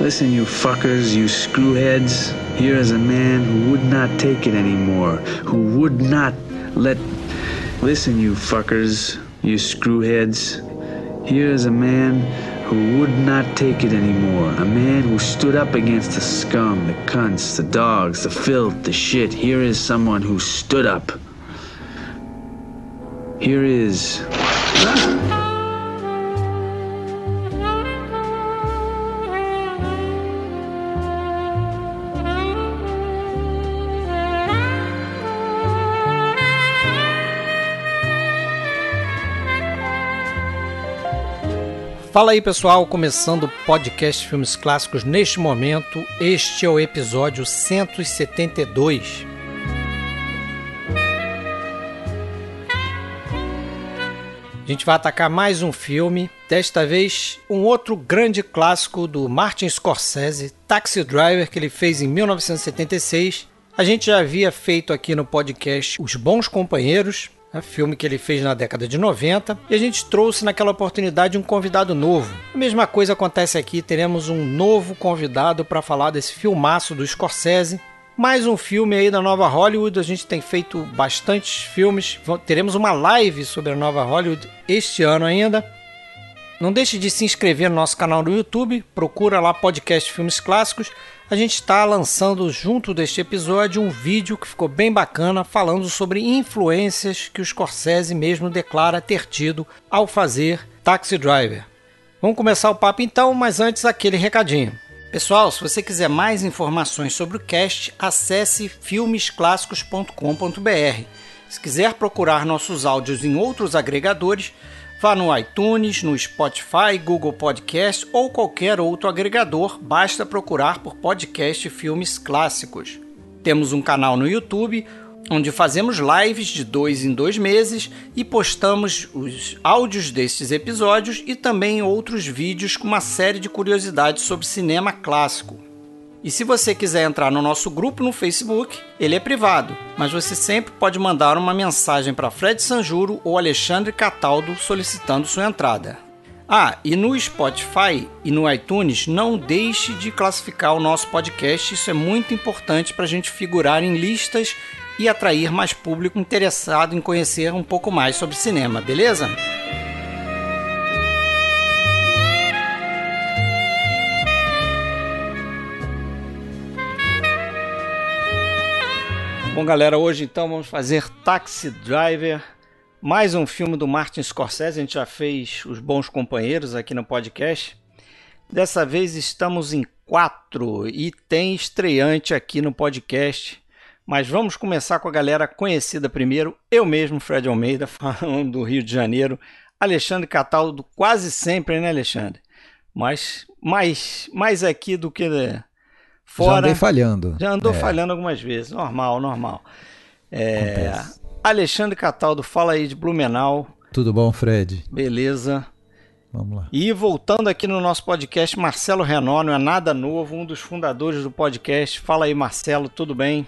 Listen, you fuckers, you screwheads. Here is a man who would not take it anymore, who would not let. Listen, you fuckers, you screwheads. Here is a man who would not take it anymore. A man who stood up against the scum, the cunts, the dogs, the filth, the shit. Here is someone who stood up. Here is. Fala aí pessoal, começando o podcast Filmes Clássicos neste momento. Este é o episódio 172. A gente vai atacar mais um filme, desta vez um outro grande clássico do Martin Scorsese, Taxi Driver, que ele fez em 1976. A gente já havia feito aqui no podcast Os Bons Companheiros, né, filme que ele fez na década de 90, e a gente trouxe naquela oportunidade um convidado novo. A mesma coisa acontece aqui, teremos um novo convidado para falar desse filmaço do Scorsese. Mais um filme aí da nova Hollywood, a gente tem feito bastantes filmes, teremos uma live sobre a nova Hollywood este ano ainda. Não deixe de se inscrever no nosso canal no YouTube, procura lá podcast Filmes Clássicos a gente está lançando junto deste episódio um vídeo que ficou bem bacana falando sobre influências que o Scorsese mesmo declara ter tido ao fazer Taxi Driver. Vamos começar o papo então, mas antes aquele recadinho. Pessoal, se você quiser mais informações sobre o cast, acesse filmesclassicos.com.br. Se quiser procurar nossos áudios em outros agregadores, Vá no iTunes, no Spotify, Google Podcast ou qualquer outro agregador, basta procurar por podcast Filmes Clássicos. Temos um canal no YouTube onde fazemos lives de dois em dois meses e postamos os áudios destes episódios e também outros vídeos com uma série de curiosidades sobre cinema clássico. E se você quiser entrar no nosso grupo no Facebook, ele é privado, mas você sempre pode mandar uma mensagem para Fred Sanjuro ou Alexandre Cataldo solicitando sua entrada. Ah, e no Spotify e no iTunes, não deixe de classificar o nosso podcast, isso é muito importante para a gente figurar em listas e atrair mais público interessado em conhecer um pouco mais sobre cinema, beleza? Bom, galera, hoje então vamos fazer Taxi Driver, mais um filme do Martin Scorsese. A gente já fez Os Bons Companheiros aqui no podcast. Dessa vez estamos em quatro e tem estreante aqui no podcast. Mas vamos começar com a galera conhecida primeiro. Eu mesmo, Fred Almeida, falando do Rio de Janeiro. Alexandre Cataldo, quase sempre, né, Alexandre? Mas mais, mais aqui do que Fora, já andei falhando. Já andou é. falhando algumas vezes. Normal, normal. É, Alexandre Cataldo, fala aí de Blumenau. Tudo bom, Fred? Beleza. Vamos lá. E voltando aqui no nosso podcast, Marcelo Renó, não é nada novo, um dos fundadores do podcast. Fala aí, Marcelo, tudo bem?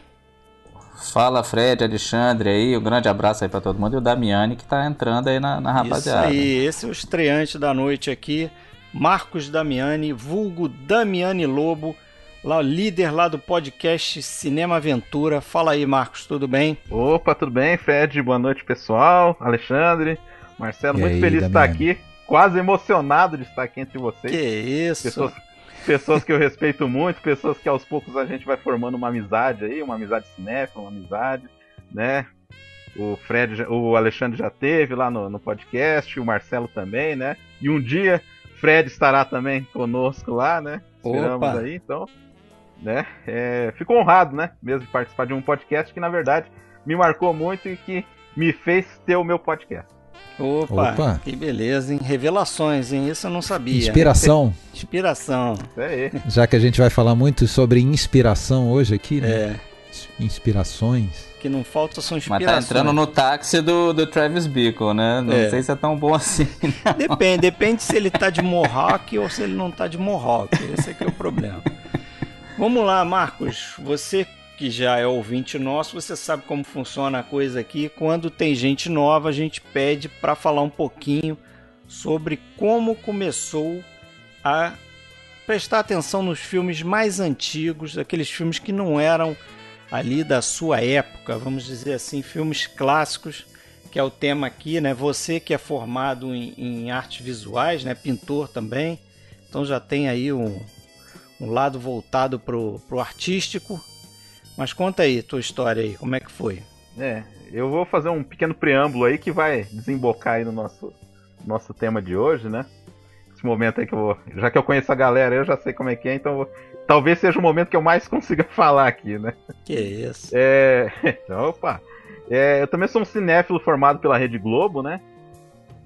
Fala, Fred, Alexandre aí, um grande abraço aí para todo mundo. E o Damiani que tá entrando aí na, na rapaziada. Isso aí, esse é o estreante da noite aqui. Marcos Damiani, vulgo Damiani Lobo lá, líder lá do podcast Cinema Aventura. Fala aí, Marcos, tudo bem? Opa, tudo bem, Fred? Boa noite, pessoal. Alexandre, Marcelo, e muito aí, feliz de estar aqui. Quase emocionado de estar aqui entre vocês. Que isso! Pessoas, pessoas que eu respeito muito, pessoas que aos poucos a gente vai formando uma amizade aí, uma amizade cinéfila, uma amizade, né? O Fred, o Alexandre já teve lá no, no podcast, o Marcelo também, né? E um dia Fred estará também conosco lá, né? Esperamos Opa. aí, então né? É, fico honrado, né? Mesmo de participar de um podcast que, na verdade, me marcou muito e que me fez ter o meu podcast. Opa, Opa. que beleza, hein? Revelações, hein? Isso eu não sabia. Inspiração. Inspiração. Isso aí. Já que a gente vai falar muito sobre inspiração hoje aqui, né? É. Inspirações. Que não falta são inspirações. Mas tá entrando no táxi do, do Travis Bickle, né? Não é. sei se é tão bom assim. Não. Depende, depende se ele tá de Mohawk ou se ele não tá de Mohawk. Esse é que é o problema. Vamos lá, Marcos. Você que já é ouvinte nosso, você sabe como funciona a coisa aqui. Quando tem gente nova, a gente pede para falar um pouquinho sobre como começou a prestar atenção nos filmes mais antigos, aqueles filmes que não eram ali da sua época, vamos dizer assim, filmes clássicos, que é o tema aqui, né? Você que é formado em, em artes visuais, né? Pintor também, então já tem aí um, um lado voltado pro, pro artístico. Mas conta aí tua história aí, como é que foi? É, eu vou fazer um pequeno preâmbulo aí que vai desembocar aí no nosso, nosso tema de hoje, né? Esse momento aí que eu vou. Já que eu conheço a galera, eu já sei como é que é, então vou, talvez seja o momento que eu mais consiga falar aqui, né? Que isso? É. Opa! É, eu também sou um cinéfilo formado pela Rede Globo, né?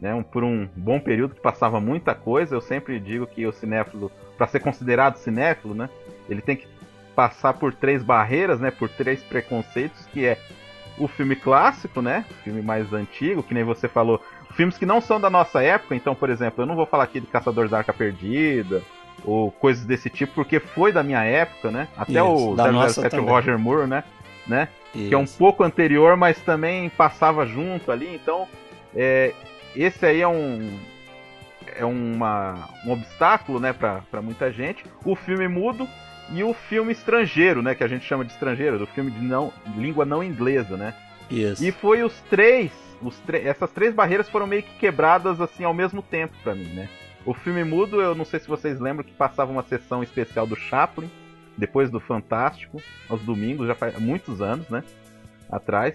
Né? Por um bom período que passava muita coisa. Eu sempre digo que o cinéfilo, para ser considerado cinéfilo, né? Ele tem que passar por três barreiras, né? Por três preconceitos, que é o filme clássico, né? O filme mais antigo, que nem você falou. Filmes que não são da nossa época, então, por exemplo, eu não vou falar aqui de Caçador da Arca Perdida, ou coisas desse tipo, porque foi da minha época, né? Até Isso, o 007 o Roger Moore, né? né? Que é um pouco anterior, mas também passava junto ali, então é, esse aí é um é uma, um obstáculo, né, para muita gente. O filme mudo e o filme estrangeiro, né, que a gente chama de estrangeiro, do filme de não língua não inglesa, né? Isso. E foi os três, os essas três barreiras foram meio que quebradas assim ao mesmo tempo para mim, né? O filme mudo, eu não sei se vocês lembram que passava uma sessão especial do Chaplin, depois do Fantástico, aos domingos, já faz muitos anos, né? Atrás.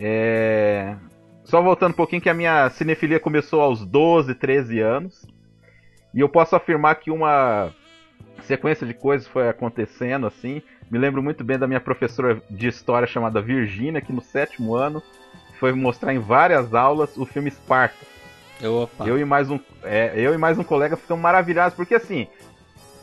É... Só voltando um pouquinho que a minha cinefilia começou aos 12, 13 anos. E eu posso afirmar que uma sequência de coisas foi acontecendo assim. Me lembro muito bem da minha professora de história chamada Virginia, que no sétimo ano foi mostrar em várias aulas o filme Esparta. Opa. Eu e mais um, é, eu e mais um colega ficamos maravilhados porque assim,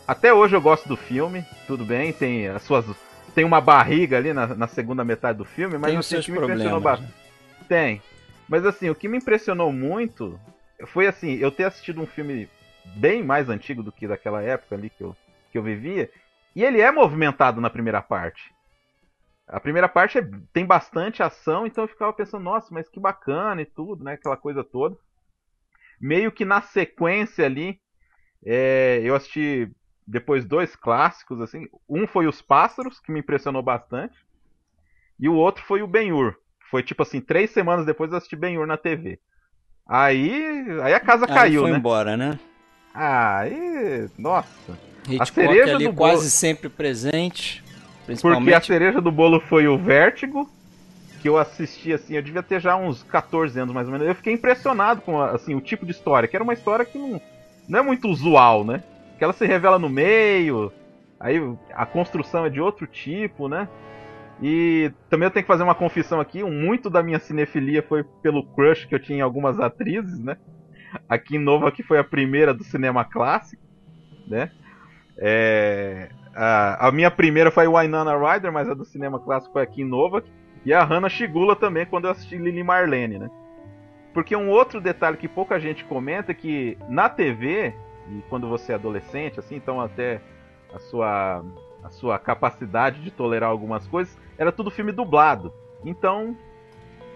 até hoje eu gosto do filme, tudo bem, tem as suas tem uma barriga ali na, na segunda metade do filme, mas tem os seus que me impressionou bastante. Né? Tem. Mas assim, o que me impressionou muito foi assim, eu ter assistido um filme bem mais antigo do que daquela época ali que eu, que eu vivia, e ele é movimentado na primeira parte. A primeira parte é, tem bastante ação, então eu ficava pensando, nossa, mas que bacana e tudo, né? Aquela coisa toda meio que na sequência ali, é, eu assisti depois dois clássicos, assim. Um foi Os Pássaros, que me impressionou bastante. E o outro foi o Ben-Hur. Foi tipo assim, três semanas depois eu assisti Ben-Hur na TV. Aí, aí a casa aí caiu, foi né? embora, né? Aí, nossa. Hitchcock a cereja ali do quase bolo... sempre presente. Principalmente... Porque a cereja do bolo foi o Vértigo, que eu assisti assim, eu devia ter já uns 14 anos mais ou menos. Eu fiquei impressionado com assim o tipo de história, que era uma história que não, não é muito usual, né? Que ela se revela no meio, aí a construção é de outro tipo, né? E também eu tenho que fazer uma confissão aqui, muito da minha cinefilia foi pelo crush que eu tinha em algumas atrizes, né? Aqui em Nova que foi a primeira do cinema clássico, né? É, a, a, minha primeira foi Winona Ryder, mas a do cinema clássico foi aqui em Nova. E a Hannah Shigula também, quando eu assisti Lily Marlene, né? Porque um outro detalhe que pouca gente comenta é que na TV, e quando você é adolescente, assim, então até a sua, a sua capacidade de tolerar algumas coisas, era tudo filme dublado. Então,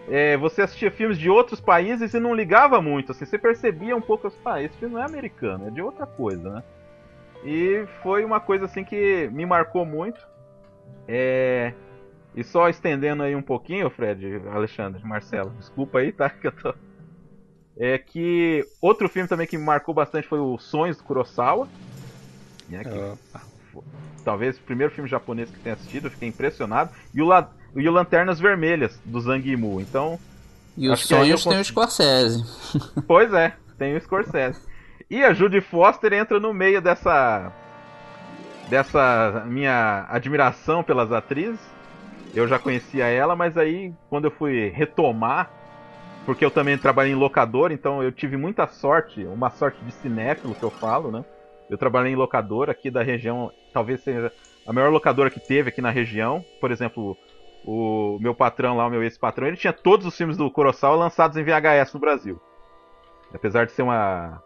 é, você assistia filmes de outros países e não ligava muito, assim, você percebia um pouco, ah, esse filme não é americano, é de outra coisa, né? E foi uma coisa assim que me marcou muito. É, e só estendendo aí um pouquinho, Fred, Alexandre, Marcelo, desculpa aí, tá? Que eu tô... É que outro filme também que me marcou bastante foi o Sonhos do Kurosawa. Né, que... Talvez o primeiro filme japonês que tenha assistido, eu fiquei impressionado. E o, La... e o Lanternas Vermelhas, do Zhang Yimou. Então. E os sonhos tem o Scorsese. Pois é, tem o Scorsese. E a Judy Foster entra no meio dessa. dessa minha admiração pelas atrizes eu já conhecia ela, mas aí quando eu fui retomar, porque eu também trabalhei em locador, então eu tive muita sorte, uma sorte de cinéfilo que eu falo, né? Eu trabalhei em locador aqui da região, talvez seja a maior locadora que teve aqui na região. Por exemplo, o meu patrão lá, o meu ex-patrão, ele tinha todos os filmes do Kurosawa lançados em VHS no Brasil. Apesar de ser uma,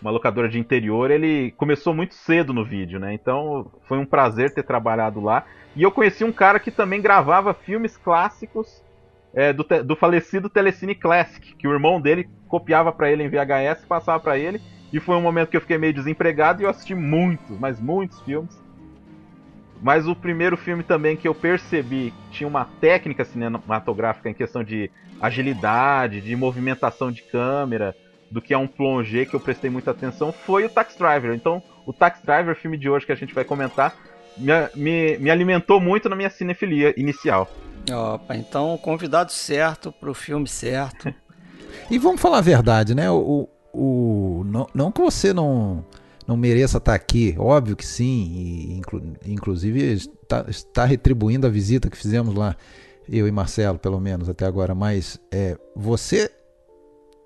uma locadora de interior, ele começou muito cedo no vídeo, né? Então foi um prazer ter trabalhado lá. E eu conheci um cara que também gravava filmes clássicos é, do, do falecido Telecine Classic, que o irmão dele copiava para ele em VHS, passava para ele, E foi um momento que eu fiquei meio desempregado e eu assisti muitos, mas muitos filmes. Mas o primeiro filme também que eu percebi tinha uma técnica cinematográfica em questão de agilidade, de movimentação de câmera, do que é um plongé que eu prestei muita atenção, foi o Tax Driver. Então, o Tax Driver, filme de hoje que a gente vai comentar, me, me, me alimentou muito na minha cinefilia inicial. Opa, então convidado certo pro filme certo. e vamos falar a verdade, né? O, o, não, não que você não, não mereça estar aqui, óbvio que sim, e inclu, inclusive está, está retribuindo a visita que fizemos lá, eu e Marcelo, pelo menos até agora, mas é, você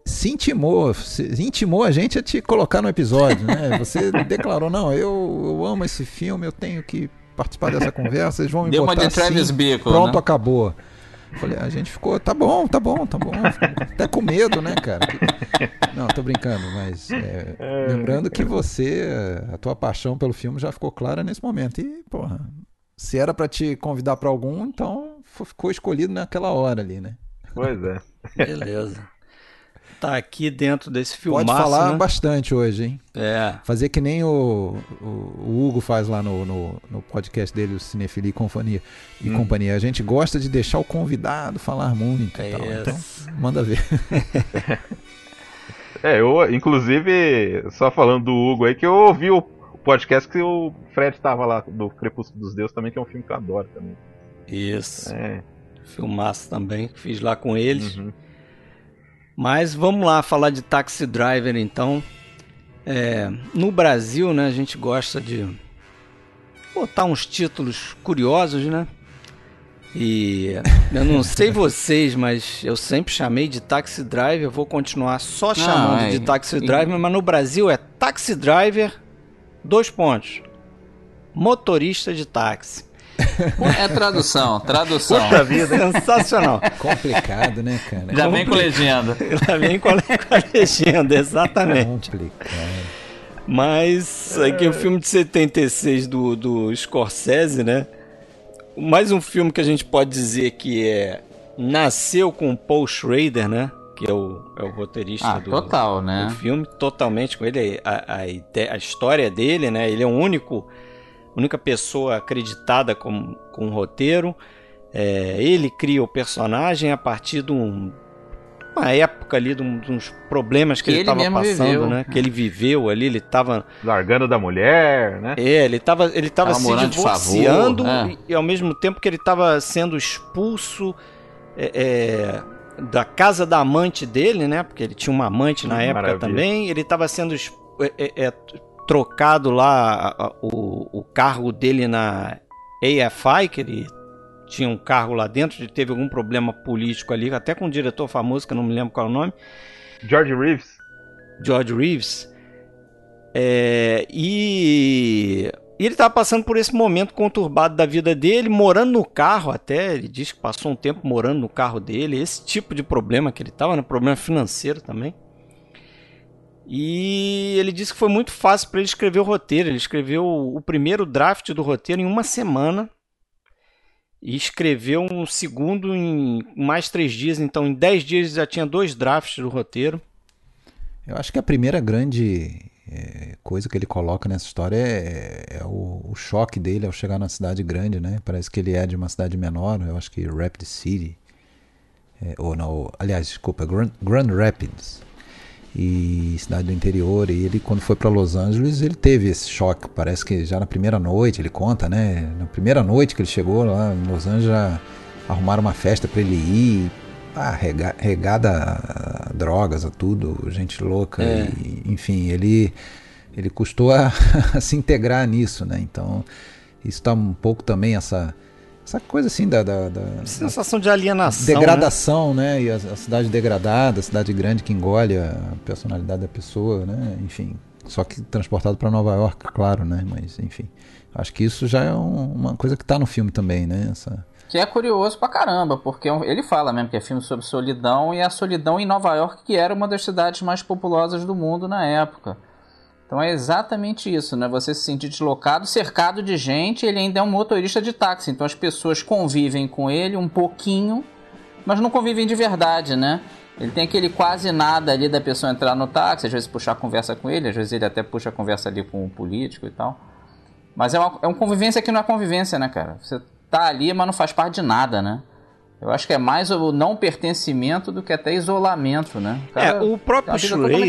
se intimou, se intimou a gente a te colocar no episódio, né? Você declarou, não, eu, eu amo esse filme, eu tenho que participar dessa conversa, eles vão me Deu botar uma de Travis assim, Bickle, pronto, né? acabou. Falei, a gente ficou, tá bom, tá bom, tá bom. Até com medo, né, cara? Não, tô brincando, mas é, é, lembrando que você, a tua paixão pelo filme já ficou clara nesse momento. E, porra, se era para te convidar para algum, então ficou escolhido naquela hora ali, né? Pois é. Beleza tá aqui dentro desse filme. Pode falar né? bastante hoje, hein? É. Fazer que nem o, o, o Hugo faz lá no, no, no, podcast dele, o Cinefilia e Companhia. E hum. companhia. A gente gosta de deixar o convidado falar muito é tal. Então, manda ver. é, eu, inclusive, só falando do Hugo aí, que eu ouvi o podcast que o Fred tava lá, do Crepúsculo dos Deuses também, que é um filme que eu adoro também. Isso. É. Filmaço também, fiz lá com eles. Uhum. Mas vamos lá falar de Taxi Driver então. É, no Brasil, né, a gente gosta de botar uns títulos curiosos, né? E eu não sei vocês, mas eu sempre chamei de Taxi Driver, vou continuar só chamando não, é, de Taxi Driver, mas no Brasil é Taxi Driver, dois pontos. Motorista de táxi. É tradução, tradução. Puxa vida, sensacional. Complicado, né, cara? Já vem com legenda. Já vem com a, com a legenda, exatamente. Complicado. Mas aqui é o filme de 76 do, do Scorsese, né? Mais um filme que a gente pode dizer que é nasceu com Paul Schrader, né? Que é o, é o roteirista ah, do, total, né? do filme, totalmente com ele. A, a, a história dele, né? Ele é o único única pessoa acreditada com, com o roteiro. É, ele cria o personagem a partir de um, uma época ali, de, um, de uns problemas que, que ele estava passando, viveu. né? Que ele viveu ali, ele estava largando da mulher, né? É, ele estava ele tava, se divorciando favor, é. e, e, ao mesmo tempo que ele estava sendo expulso é, é, da casa da amante dele, né? Porque ele tinha uma amante na época Maravilha. também. Ele estava sendo é, é, trocado lá o, o cargo dele na AFI, que ele tinha um cargo lá dentro, ele teve algum problema político ali, até com um diretor famoso, que eu não me lembro qual é o nome. George Reeves. George Reeves. É, e, e ele estava passando por esse momento conturbado da vida dele, morando no carro até. Ele diz que passou um tempo morando no carro dele. Esse tipo de problema que ele estava, né? problema financeiro também. E ele disse que foi muito fácil para ele escrever o roteiro. Ele escreveu o primeiro draft do roteiro em uma semana e escreveu um segundo em mais três dias. Então, em dez dias já tinha dois drafts do roteiro. Eu acho que a primeira grande é, coisa que ele coloca nessa história é, é o, o, choque dele ao chegar na cidade grande, né? Parece que ele é de uma cidade menor. Eu acho que Rapid City. É, ou não, aliás, desculpa, Grand, Grand Rapids e cidade do interior. E ele, quando foi para Los Angeles, ele teve esse choque. Parece que já na primeira noite, ele conta, né? Na primeira noite que ele chegou lá em Los Angeles, já arrumaram uma festa para ele ir. Ah, rega, regada a drogas, a tudo, gente louca. É. E, enfim, ele, ele custou a, a se integrar nisso, né? Então, isso está um pouco também essa essa coisa assim da, da, da sensação de alienação, degradação, né? né? E a, a, cidade degradada, a cidade grande que engole a personalidade da pessoa, né? Enfim, só que transportado para Nova York, claro, né? Mas enfim, acho que isso já é um, uma coisa que está no filme também, né? Essa... Que é curioso pra caramba, porque é ele fala mesmo que é filme sobre solidão e a solidão em Nova York, que era uma das cidades mais populosas do mundo na época. Então é exatamente isso, né? Você se sentir deslocado, cercado de gente, ele ainda é um motorista de táxi. Então as pessoas convivem com ele um pouquinho, mas não convivem de verdade, né? Ele tem aquele quase nada ali da pessoa entrar no táxi, às vezes puxar a conversa com ele, às vezes ele até puxa a conversa ali com o político e tal. Mas é uma, é uma convivência que não é convivência, né, cara? Você tá ali, mas não faz parte de nada, né? Eu acho que é mais o não pertencimento do que até isolamento, né? é, o próprio Schrader,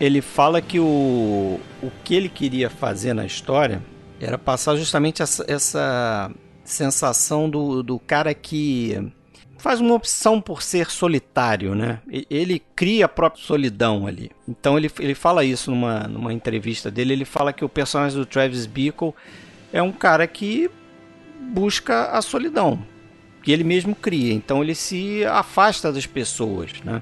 ele fala que o, o que ele queria fazer na história era passar justamente essa, essa sensação do, do cara que faz uma opção por ser solitário, né? Ele cria a própria solidão ali. Então ele, ele fala isso numa, numa entrevista dele. Ele fala que o personagem do Travis Bickle é um cara que busca a solidão que ele mesmo cria. Então ele se afasta das pessoas, né?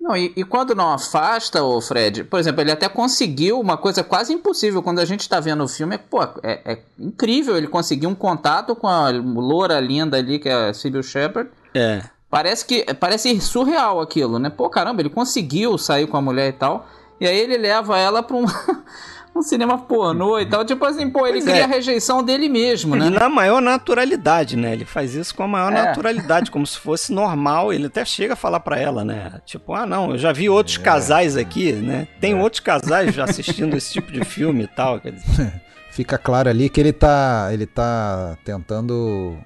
Não, e, e, quando não afasta, o Fred, por exemplo, ele até conseguiu uma coisa quase impossível. Quando a gente está vendo o filme, é, pô, é, é, incrível ele conseguir um contato com a loura linda ali, que é a Sybil Shepard. É. Parece que parece surreal aquilo, né? Pô, caramba, ele conseguiu sair com a mulher e tal. E aí ele leva ela para um um cinema pornô e tal. Tipo assim, pô, ele pois cria é. a rejeição dele mesmo, né? Na maior naturalidade, né? Ele faz isso com a maior é. naturalidade, como se fosse normal. Ele até chega a falar para ela, né? Tipo, ah, não, eu já vi outros é. casais aqui, né? Tem é. outros casais já assistindo esse tipo de filme e tal. Quer dizer. Fica claro ali que ele tá, ele tá tentando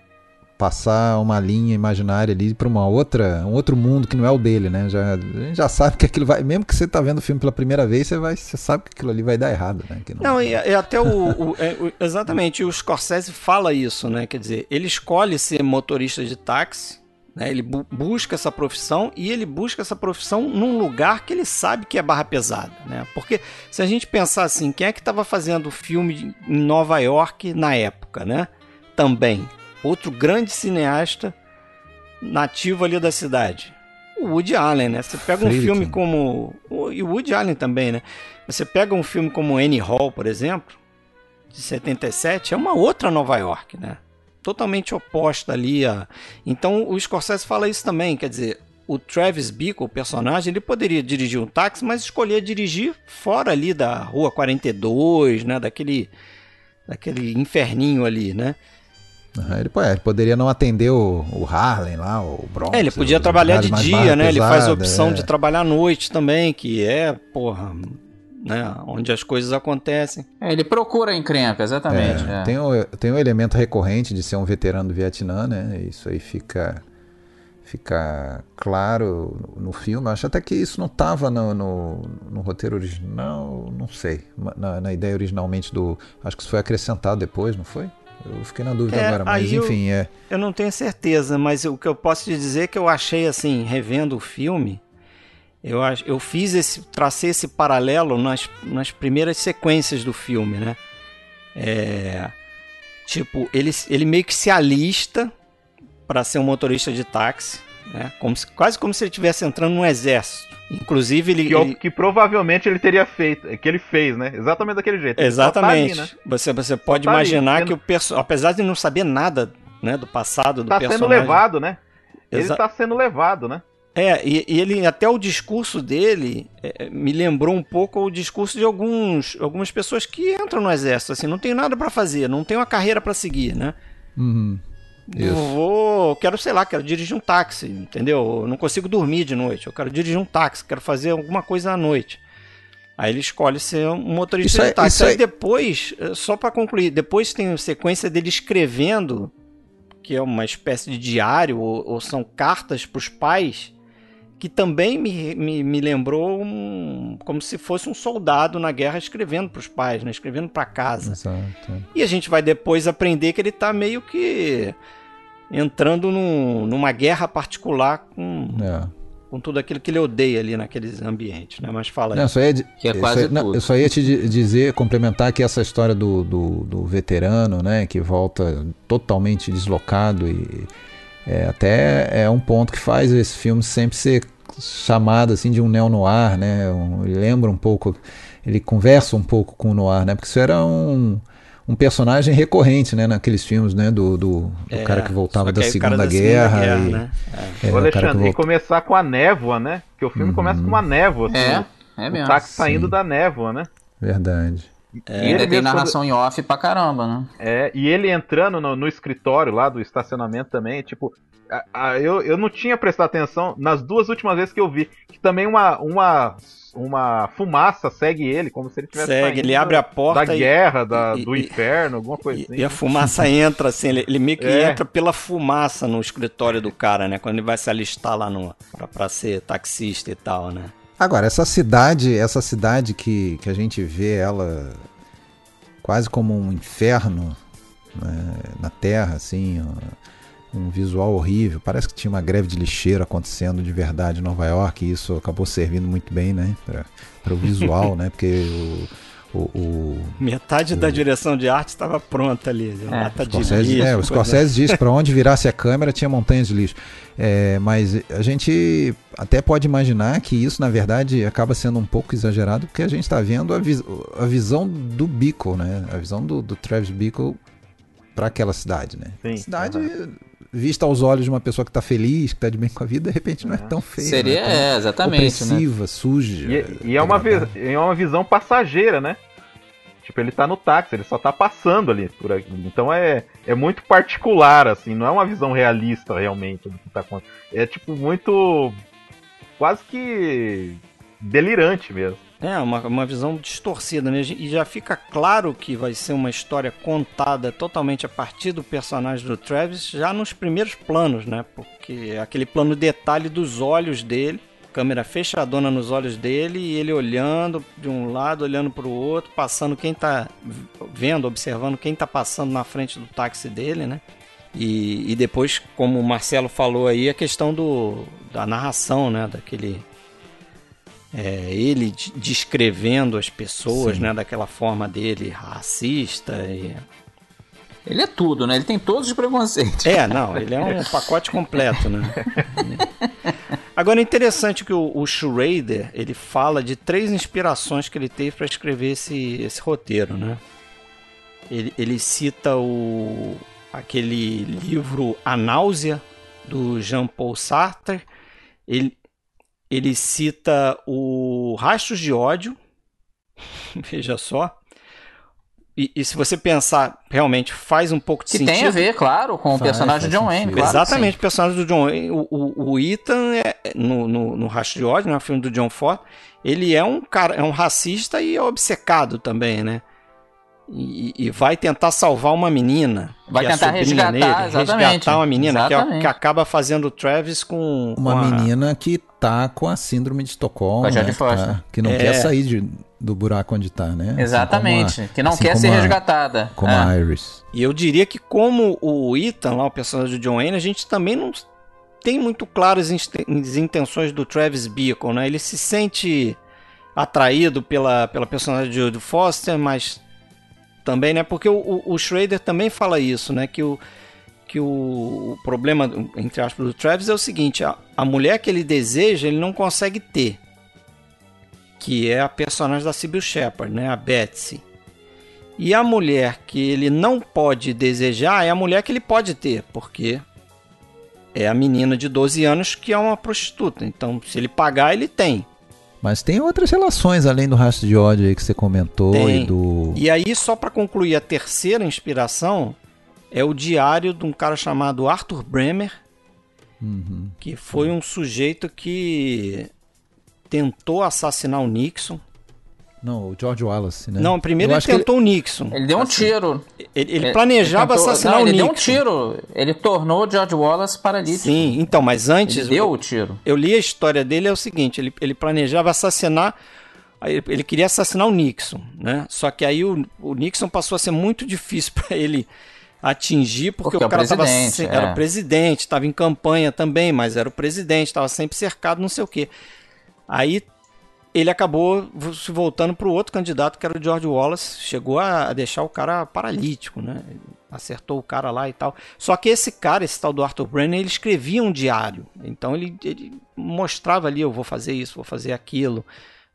passar uma linha imaginária ali para uma outra, um outro mundo que não é o dele, né? Já, a gente já sabe que aquilo vai, mesmo que você tá vendo o filme pela primeira vez, você vai, você sabe que aquilo ali vai dar errado, né? não, não e, e, até o, o, é, o, exatamente o Scorsese fala isso, né? Quer dizer, ele escolhe ser motorista de táxi, né? Ele bu busca essa profissão e ele busca essa profissão num lugar que ele sabe que é barra pesada, né? Porque se a gente pensar assim, quem é que estava fazendo o filme em Nova York na época, né? Também outro grande cineasta nativo ali da cidade. O Woody Allen, né? Você pega um filme como. E o Woody Allen também, né? Você pega um filme como Annie Hall, por exemplo, de 77, é uma outra Nova York, né? Totalmente oposta ali a. Então o Scorsese fala isso também, quer dizer, o Travis Bickle, o personagem, ele poderia dirigir um táxi, mas escolher dirigir fora ali da Rua 42, né? Daquele, daquele inferninho ali, né? Uhum, ele, ele, poderia não atender o, o Harlem lá, o Bronx. É, ele podia trabalhar de dia, né? Pesada, ele faz a opção é. de trabalhar à noite também, que é, porra, né? Onde as coisas acontecem. É, ele procura encrenca, exatamente. É, é. Tem, o, tem o elemento recorrente de ser um veterano do Vietnã, né? Isso aí fica, fica claro no filme. Acho até que isso não estava no, no, no, roteiro original, não sei. Na, na ideia originalmente do. Acho que isso foi acrescentado depois, não foi? Eu fiquei na dúvida é, agora, mas enfim, eu, é. Eu não tenho certeza, mas o que eu posso te dizer é que eu achei assim, revendo o filme, eu, eu fiz esse. tracei esse paralelo nas, nas primeiras sequências do filme, né? É, tipo, ele, ele meio que se alista para ser um motorista de táxi, né? Como se, quase como se ele estivesse entrando no exército. Inclusive, ele que, ele... que, provavelmente ele teria feito, que ele fez, né? Exatamente daquele jeito. Exatamente. Tá ali, né? Você, você pode tá imaginar ali, que o personagem, apesar de não saber nada né, do passado do tá personagem. Tá sendo levado, né? Ele Exa... tá sendo levado, né? É, e, e, ele até o discurso dele é, me lembrou um pouco o discurso de alguns, algumas pessoas que entram no exército, assim, não tem nada para fazer, não tem uma carreira para seguir, né? Uhum. Isso. Vou, quero, sei lá, quero dirigir um táxi, entendeu? Eu não consigo dormir de noite, eu quero dirigir um táxi, quero fazer alguma coisa à noite. Aí ele escolhe ser um motorista isso de táxi. Aí, aí depois, eh, só para concluir, depois tem a sequência dele escrevendo, que é uma espécie de diário, ou, ou são cartas para os pais, que também me, me, me lembrou um, como se fosse um soldado na guerra escrevendo para os pais, né? escrevendo para casa. Exato. E a gente vai depois aprender que ele está meio que entrando num, numa guerra particular com, é. com tudo aquilo que ele odeia ali naqueles ambientes. Né? Mas fala não, aí. De, que é quase só, não, eu só ia te dizer, complementar que essa história do, do, do veterano, né, que volta totalmente deslocado e é, até é um ponto que faz esse filme sempre ser chamado assim de um neo-noir, né? Um, ele lembra um pouco, ele conversa um pouco com o noir, né? Porque isso era um, um personagem recorrente, né? Naqueles filmes, né? Do, do, do é, cara que voltava da segunda, da Guerra. Guerra e, né? é. é, Alexandre, e começar com a névoa, né? Porque o filme uhum. começa com uma névoa. Assim, é, é mesmo. O táxi saindo da névoa, né? Verdade. É, e ainda tem narração quando... em off pra caramba, né? É, e ele entrando no, no, escritório lá do estacionamento também, tipo, a- a- eu, eu não tinha prestado atenção nas duas últimas vezes que eu vi. Que também uma, uma, uma fumaça segue ele, como se ele tivesse Segue, ele abre a porta da e- guerra, da, e- do e- inferno, alguma coisa E, assim. e a fumaça entra, assim, ele, ele meio que É. entra pela fumaça no escritório do cara, né? Quando ele vai se alistar lá no, pra, pra ser taxista e tal, né? Agora, essa cidade, essa cidade que, que a gente vê ela quase como um inferno né, na Terra, assim, um visual horrível. Parece que tinha uma greve de lixeiro acontecendo de verdade em Nova York e isso acabou servindo muito bem, né, para o visual, né, porque o, o, o Metade da direção de arte estava pronta ali. né? Lata de Scorsese, lixo, é, o Scorsese disse para onde virasse a câmera tinha montanhas de lixo. É, mas a gente até pode imaginar que isso, na verdade, acaba sendo um pouco exagerado, porque a gente está vendo a, vis- a visão do Bickle, né? A visão do, do Travis Bickle para aquela cidade, né? Sim, cidade, vista aos olhos de uma pessoa que está feliz, que está de bem com a vida, de repente não é tão feia. Seria, não é tão é, exatamente, né? opressiva, suja. E, e é, uma vi- é uma visão passageira, né? Tipo, ele tá no táxi, ele só tá passando ali por aqui. Então é, é muito particular, assim, não é uma visão realista realmente do que tá acontecendo. É tipo muito. quase que delirante mesmo. É, uma, uma visão distorcida, né? E já fica claro que vai ser uma história contada totalmente a partir do personagem do Travis, já nos primeiros planos, né? Porque é aquele plano detalhe dos olhos dele, câmera fechadona nos olhos dele e ele olhando de um lado, olhando para o outro, passando quem tá vendo, observando quem tá passando na frente do táxi dele, né? E, e depois, como o Marcelo falou aí, a questão do, da narração, né? Daquele é, ele de- descrevendo as pessoas, Sim. né, daquela forma dele racista e Ele é tudo, né? Ele tem todos os preconceitos. é, não, ele é um pacote completo, né? Agora é interessante que o, o Schrader, ele fala de três inspirações que ele teve para escrever esse, esse roteiro, né? Ele, ele cita o aquele livro A Náusea do Jean-Paul Sartre. Ele, ele cita o Rastros de Ódio. Veja só. E, e se você pensar, realmente faz um pouco de Que sentido. tem a ver, claro, com o Faz, personagem de John Wayne, claro. Exatamente, o personagem do John Wayne, o, o, o Ethan, é, no, no, no Rastro de Ódio, no filme do John Ford, ele é um cara, é um racista e é obcecado também, né? E, e vai tentar salvar uma menina. Vai é tentar sobrinha resgatar, exatamente. resgatar uma menina, que, é- que acaba fazendo o Travis com. Uma com a- menina que tá com a síndrome de Estocolmo, Com a né, Jodie que, tá- Foster. que não É. quer sair de- do buraco onde tá, né? Assim Exatamente. como a- que não assim quer ser a- resgatada. Como É. a Iris. E eu diria que, como o Ethan, lá, o personagem do John Wayne, a gente também não tem muito claras as inten- as intenções do Travis Bickle, né? Ele se sente atraído pela, pela personagem de Jodie Foster, mas também, né? Porque o, o, Schrader também fala isso, né? Que o, que o problema, entre aspas, do Travis é o seguinte: a, a mulher que ele deseja, ele não consegue ter. Que é a personagem da Sybil Shepard, né? A Betsy. E a mulher que ele não pode desejar é a mulher que ele pode ter, porque é a menina de 12 anos que é uma prostituta. Então, se ele pagar, ele tem. Mas tem outras relações além do rastro de ódio aí que você comentou Tem. e do. E aí, só para concluir, a terceira inspiração é o diário de um cara chamado Arthur Bremer, Uhum. que foi um sujeito que tentou assassinar o Nixon. Não, o George Wallace, né? Não, primeiro Eu ele tentou o Nixon. Ele deu um Assim, tiro. Ele, ele Ele- planejava ele tentou- assassinar não, o ele Nixon. deu um tiro. Ele tornou o George Wallace paralítico. Sim, então, mas antes. Ele deu o tiro. eu li a história dele é o seguinte, ele, ele planejava assassinar, ele, ele queria assassinar o Nixon, né? Só que aí o, o Nixon passou a ser muito difícil para ele atingir, porque, Porque é o o cara tava presidente, sem- é. era o presidente, estava em campanha também, mas era o presidente, estava sempre cercado, não sei o quê. Aí ele acabou se voltando para o outro candidato, que era o George Wallace, chegou a deixar o cara paralítico, né? Acertou o cara lá e tal. Só que esse cara, esse tal do Arthur Brenner, ele escrevia um diário. Então ele, ele mostrava ali, eu vou fazer isso, vou fazer aquilo,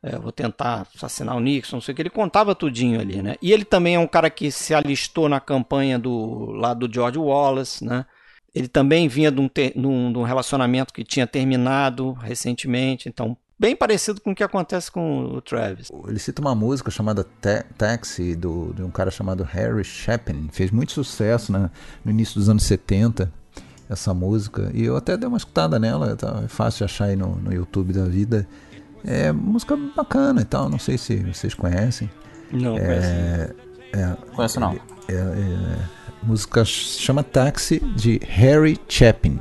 é, vou tentar assassinar o Nixon, não sei o que. Ele contava tudinho ali, né? E ele também é um cara que se alistou na campanha do lado do George Wallace, né? Ele também vinha de um, ter- de um relacionamento que tinha terminado recentemente, então bem parecido com o que acontece com o Travis. Ele cita uma música chamada Ta- Taxi, do, de um cara chamado Harry Chapin. Fez muito sucesso né, no início dos anos 70. essa música. E eu até dei uma escutada nela, tá é fácil de achar aí no, no YouTube da vida. É música bacana e tal, não sei se vocês conhecem. Não, É, é, Conheço não. é, é, música chama Taxi de Harry Chapin.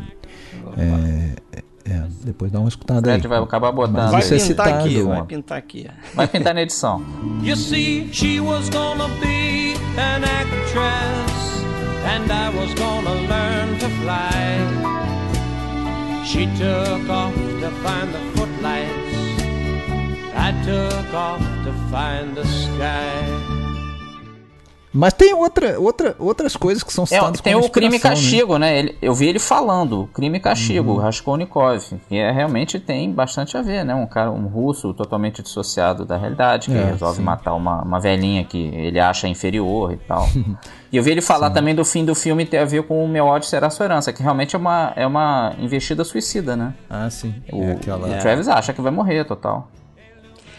É, é, depois dá uma escutada aí. Fred vai acabar botando. Mas Vai é pintar citado, aqui, ó. vai pintar aqui. Vai pintar na edição. You see, she was gonna be an actress, and I was gonna learn to fly. She took off to find the footlights, I took off to find the sky. Mas tem outra, outra, outras coisas que são É, citadas tem como o crime e né? castigo, né? Ele- eu vi ele falando, crime e castigo, Uhum. Raskolnikov, que é, realmente tem bastante a ver, né? Um cara, um russo totalmente dissociado da realidade, que É, resolve sim. matar uma, uma velhinha que ele acha inferior e tal. e eu vi ele falar também do fim do filme ter a ver com o meu ódio será sua herança, que realmente é uma, é uma investida suicida, né? Ah, sim. O, é aquela... o Travis acha que vai morrer total.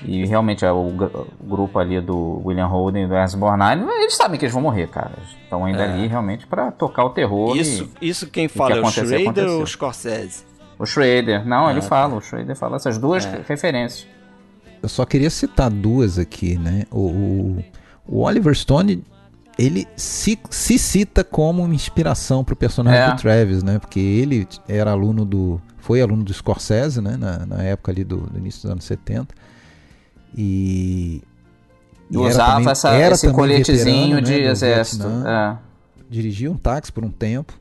E realmente é o, gr- o grupo ali do William Holden e do Ernst Borgnine, eles sabem que eles vão morrer, cara. Eles Estão ainda ali realmente pra tocar o terror. Isso, e- isso quem fala é o Schrader aconteceu. ou o Scorsese? O Schrader. Não, Ah, ele tá. fala. O Schrader fala essas duas É. referências. Eu só queria citar duas aqui, né? O, o, o Oliver Stone, ele se, se cita como uma inspiração pro personagem É. do Travis, né? Porque ele era aluno do... Foi aluno do Scorsese, né? Na, na época ali do, do início dos anos 70. E... E usava também- essa, esse coletezinho de né, do exército. Vietnã. É. dirigia um táxi por um tempo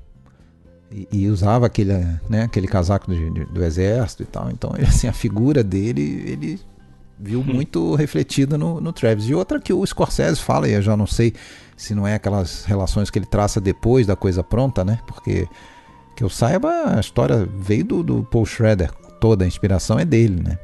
e, e usava aquele, né, aquele casaco de- do exército e tal. Então, assim, a figura dele, ele viu muito refletida no, no Travis. E outra que o Scorsese fala, e eu já não sei se não é aquelas relações que ele traça depois da coisa pronta, né? Porque, que eu saiba, a história veio do, do Paul Schrader, toda a inspiração é dele, né?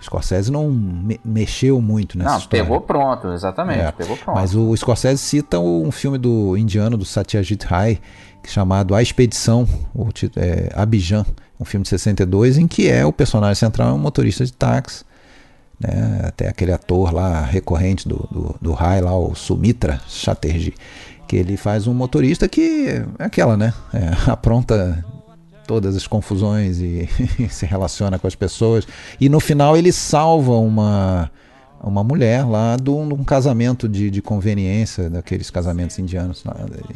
O Scorsese não me- mexeu muito nessa Não, história. pegou pronto, exatamente. É, Pegou pronto. Mas o Scorsese cita um filme do indiano do Satyajit Ray, é chamado A Expedição, o título é Abidjan, um filme de 62, em que é o personagem central é um motorista de táxi. Né? Até aquele ator lá recorrente do, do, do Rai, lá, o Sumitra Chatterjee, que ele faz um motorista que é aquela, né? É, apronta todas as confusões e se relaciona com as pessoas. E no final ele salva uma, uma mulher lá de um, de um casamento de, de conveniência, daqueles casamentos indianos,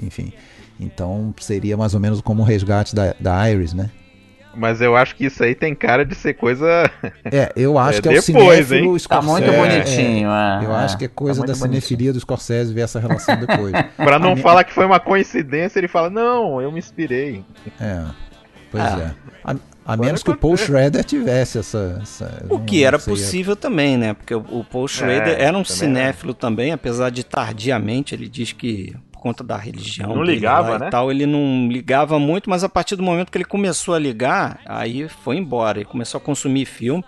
enfim. Então seria mais ou menos como o resgate da, da Iris, né? Mas eu acho que isso aí tem cara de ser coisa. É, eu acho É que é o cinéfilo hein? Scorsese. Tá muito é, bonitinho, é. Eu é. acho que é Tá coisa muito da bonitinho. cinefilia do Scorsese ver essa relação depois. Pra não A minha- falar que foi uma coincidência, ele fala: Não, eu me inspirei. É, pois Ah. é. A, a menos que o Paul Schrader tivesse essa. essa O que era sei, possível também, né? Porque o o Paul Schrader É, era um também cinéfilo também, apesar de tardiamente, ele diz que por conta da religião Não ligava, né? e tal, ele não ligava muito, mas a partir do momento que ele começou a ligar, aí foi embora, ele começou a consumir filme,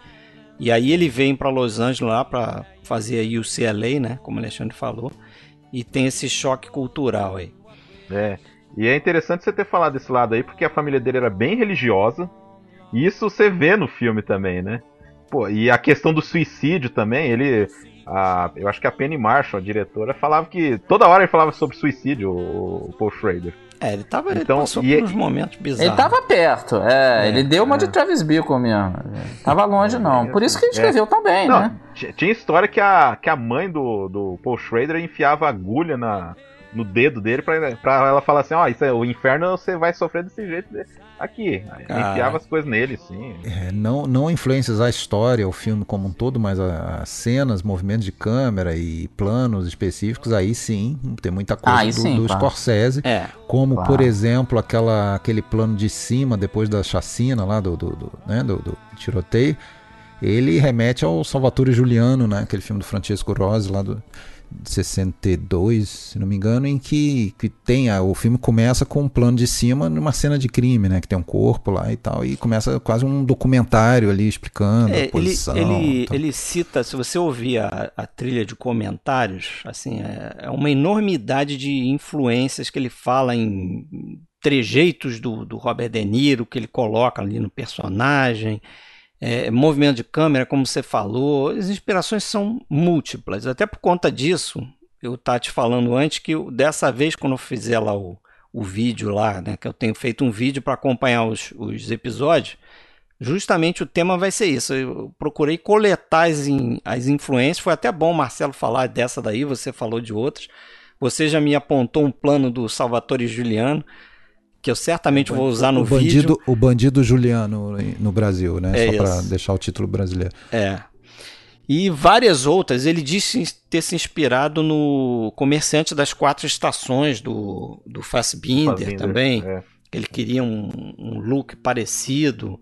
e aí ele vem para Los Angeles lá para fazer aí o CLA, né, como o Alexandre falou, e tem esse choque cultural aí. É. E é interessante você ter falado desse lado aí, porque a família dele era bem religiosa. E isso você vê no filme também, né? Pô, e a questão do suicídio também, ele. a- eu acho que a Penny Marshall, a diretora, falava que. Toda hora ele falava sobre suicídio, o, o Paul Schrader. É, ele tava, ele Então, passou e- por uns momentos bizarros. Ele tava perto, é, É, ele deu uma é. de Travis Bickle mesmo. Tava longe não. Por isso que ele escreveu tão bem, Não, né? tinha história que a, que a mãe do, do Paul Schrader enfiava agulha na, no dedo dele pra, pra ela falar assim: Ó, isso é, o inferno você vai sofrer desse jeito aqui. Cara. Enfiava as coisas nele, sim. É, não, não influências a história, o filme como um todo, mas as cenas, movimentos de câmera e planos específicos, aí sim, tem muita coisa Aí do, sim, do claro. Scorsese. É, Como, Claro. por exemplo, aquela, aquele plano de cima, depois da chacina lá do, do, do, né, do- do tiroteio, ele remete ao Salvatore Giuliano, né, aquele filme do Francesco Rosi lá do, 62, se não me engano, em que, que tem a, o filme começa com um plano de cima numa cena de crime, né, que tem um corpo lá e tal, e começa quase um documentário ali explicando É, a ele, posição. ele, tal. ele cita, se você ouvir a, a trilha de comentários, assim, é, é uma enormidade de influências que ele fala em trejeitos do, do Robert De Niro, que ele coloca ali no personagem, é, movimento de câmera, como você falou, as inspirações são múltiplas. Até por conta disso, eu estava te falando antes que dessa vez, quando eu fizer lá o, o vídeo lá, né? Que eu tenho feito um vídeo para acompanhar os, os episódios. Justamente o tema vai ser isso. Eu procurei coletar as, in, as influências. Foi até bom, Marcelo, falar dessa daí. Você falou de outras. Você já me apontou um plano do Salvatore Juliano que eu certamente vou usar no o bandido, vídeo. O bandido Juliano no Brasil, né? É Só para deixar o título brasileiro. É. E várias outras. Ele disse ter se inspirado no Comerciante das Quatro Estações do, do Fassbinder, Fassbinder, também. é. Ele queria um, um look parecido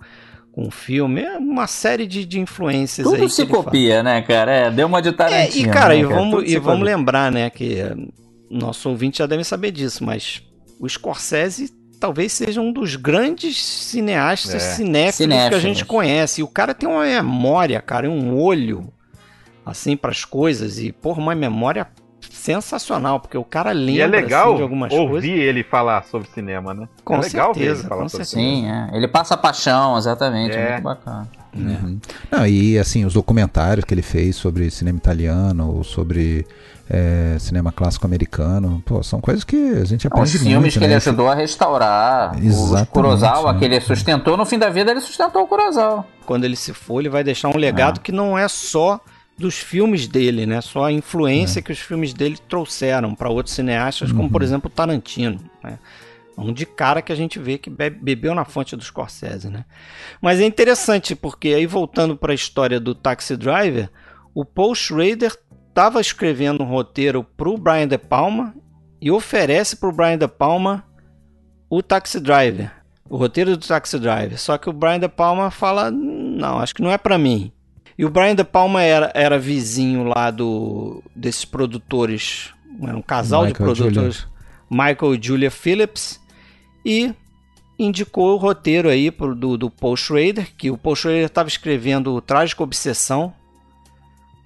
com o filme. É uma série de, de influências aí. Tudo se ele fala. copia, né, cara? É, deu uma de É, Tarantino. e cara, né, e vamos, Tudo e vamos copia. lembrar, né, que nosso ouvinte já deve saber disso, mas o Scorsese talvez seja um dos grandes cineastas É. cinéfilos que a gente conhece. E o cara tem uma memória, cara, um olho assim para as coisas e porra, uma memória sensacional, porque o cara lembra E é legal assim, de algumas ouvir coisas. ele falar sobre cinema, né? Com é legal ver certeza, ele falar com sobre certeza. Sim, é. Ele passa paixão, exatamente. É, É. muito bacana. Uhum. Não, e assim, os documentários que ele fez sobre cinema italiano, ou sobre é, cinema clássico americano, pô, são coisas que a gente Os aprende filmes muito, que né? ele ajudou a restaurar. O Exatamente, Kurosawa, né? que ele sustentou no fim da vida, ele sustentou o Kurosawa. Quando ele se for, ele vai deixar um legado Ah. que não é só dos filmes dele, né? Só a influência que os filmes dele trouxeram para outros cineastas, como por exemplo o Tarantino, né? Um de cara que a gente vê que be- bebeu na fonte do Scorsese, né? Mas é interessante porque aí voltando para a história do Taxi Driver, o Paul Schrader estava escrevendo um roteiro pro Brian De Palma e oferece pro Brian De Palma o Taxi Driver, o roteiro do Taxi Driver. Só que o Brian De Palma fala: não, acho que não é para mim. E o Brian De Palma era, era vizinho lá do desses produtores, era um casal de Michael e produtores, Michael e Julia Phillips, e indicou o roteiro aí pro, do, do Paul Schrader, que o Paul Schrader estava escrevendo o Trágico Obsessão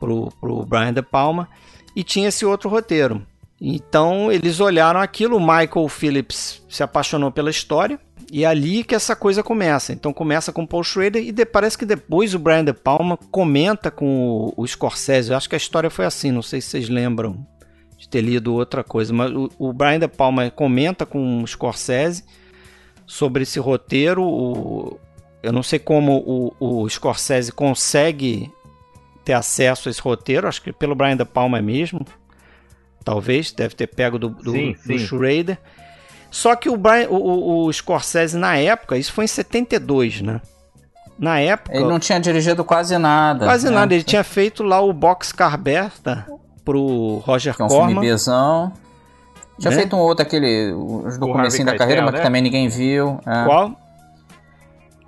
pro, pro Brian De Palma, e tinha esse outro roteiro. Então eles olharam aquilo, Michael Phillips se apaixonou pela história, e é ali que essa coisa começa. Então começa com Paul Schrader e de- parece que depois o Brian De Palma comenta com o, o Scorsese. Eu acho que a história foi assim, não sei se vocês lembram de ter lido outra coisa, mas o, o Brian De Palma comenta com o Scorsese sobre esse roteiro. O, eu não sei como o, o Scorsese consegue ter acesso a esse roteiro, acho que pelo Brian De Palma mesmo. Talvez, deve ter pego do, do, Sim, do sim. Schrader. Só que o, Brian, o, o, o Scorsese, na época, isso foi em 72, né? Na época, Ele não tinha dirigido quase nada. quase né? nada. Ele tinha feito lá o Boxcar Berta pro Roger Que é um filme Corman. Bzão. Tinha Né? feito um outro, aquele. Os do O comecinho da carreira, Keitel, mas que né? também ninguém viu. é. Qual?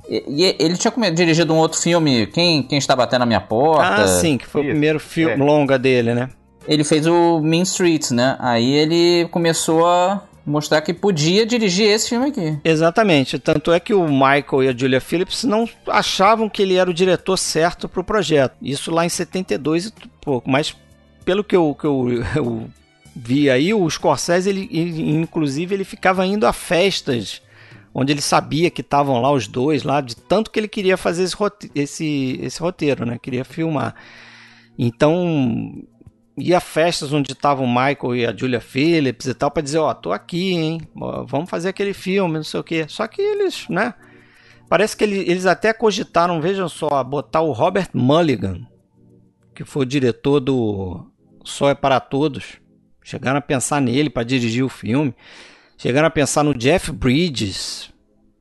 E, e ele tinha dirigido um outro filme, Quem, Quem Está Batendo na Minha Porta. Ah, sim, que foi o Isso, primeiro filme é. longa dele, né? Ele fez o Mean Streets, né? Aí ele começou a mostrar que podia dirigir esse filme aqui. Exatamente. Tanto é que o Michael e a Julia Phillips não achavam que ele era o diretor certo pro projeto. Isso lá em 72 e pouco. Mas pelo que eu, que eu, eu vi aí, o Scorsese, ele, ele- inclusive, ele ficava indo a festas onde ele sabia que estavam lá os dois, lá, de tanto que ele queria fazer esse, esse, esse roteiro, né? Queria filmar. Então, ia festas onde estavam o Michael e a Julia Phillips e tal, pra dizer, ó, tô aqui, hein? Vamos fazer aquele filme, não sei o quê. Só que eles, né? Parece que ele- eles até cogitaram, vejam só, botar o Robert Mulligan, que foi o diretor do Só é para Todos. Chegaram a pensar nele para dirigir o filme. Chegaram a pensar no Jeff Bridges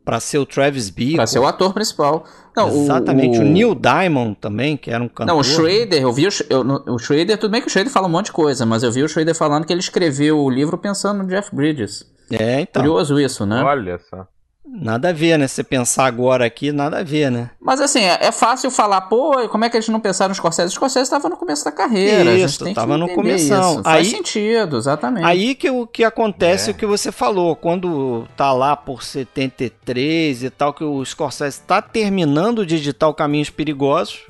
para ser o Travis Bickle. Pra ser o ator principal. Não, o- Exatamente. O, o, Neil Diamond também, que era um cantor. Não, o Schrader, eu vi o, eu- o Schrader, tudo bem que o Schrader fala um monte de coisa, mas eu vi o Schrader falando que ele escreveu o livro pensando no Jeff Bridges. É, então. Curioso isso, né? Olha só. Nada a ver, né? Se você pensar agora aqui, nada a ver, né? Mas assim, é, é fácil falar, pô, como é que eles não pensaram no Scorsese? O Scorsese estava no começo da carreira. a gente Isso, tem que tava no isso. Faz sentido, exatamente. Aí que o que acontece É. é o que você falou, quando tá lá por 73 e tal, que o Scorsese está terminando de editar o Caminhos Perigosos,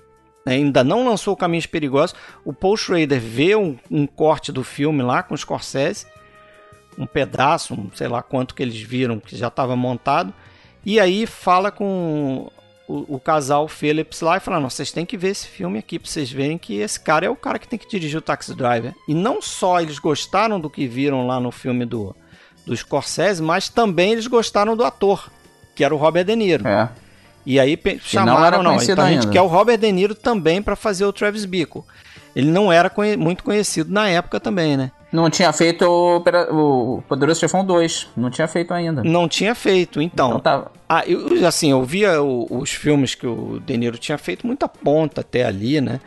né, ainda não lançou o Caminhos Perigosos, o Paul Schrader vê um, um corte do filme lá com o Scorsese, um pedaço, um, sei lá quanto que eles viram que já estava montado, e aí fala com o, o casal Phillips lá e fala: Não, vocês têm que ver esse filme aqui pra vocês verem que esse cara é o cara que tem que dirigir o Taxi Driver. E não só eles gostaram do que viram lá no filme do, do Scorsese, mas também eles gostaram do ator, que era o Robert De Niro. É. E aí não chamaram, não, conhecido então a gente ainda. quer o Robert De Niro também para fazer o Travis Bickle. Ele não era conhe- muito conhecido na época também, né? Não tinha feito o, o Poderoso Chefão 2. Não tinha feito ainda. Não tinha feito, então. Então tá. Ah, eu, assim, eu via o- os filmes que o De Niro tinha feito muita ponta até ali, né?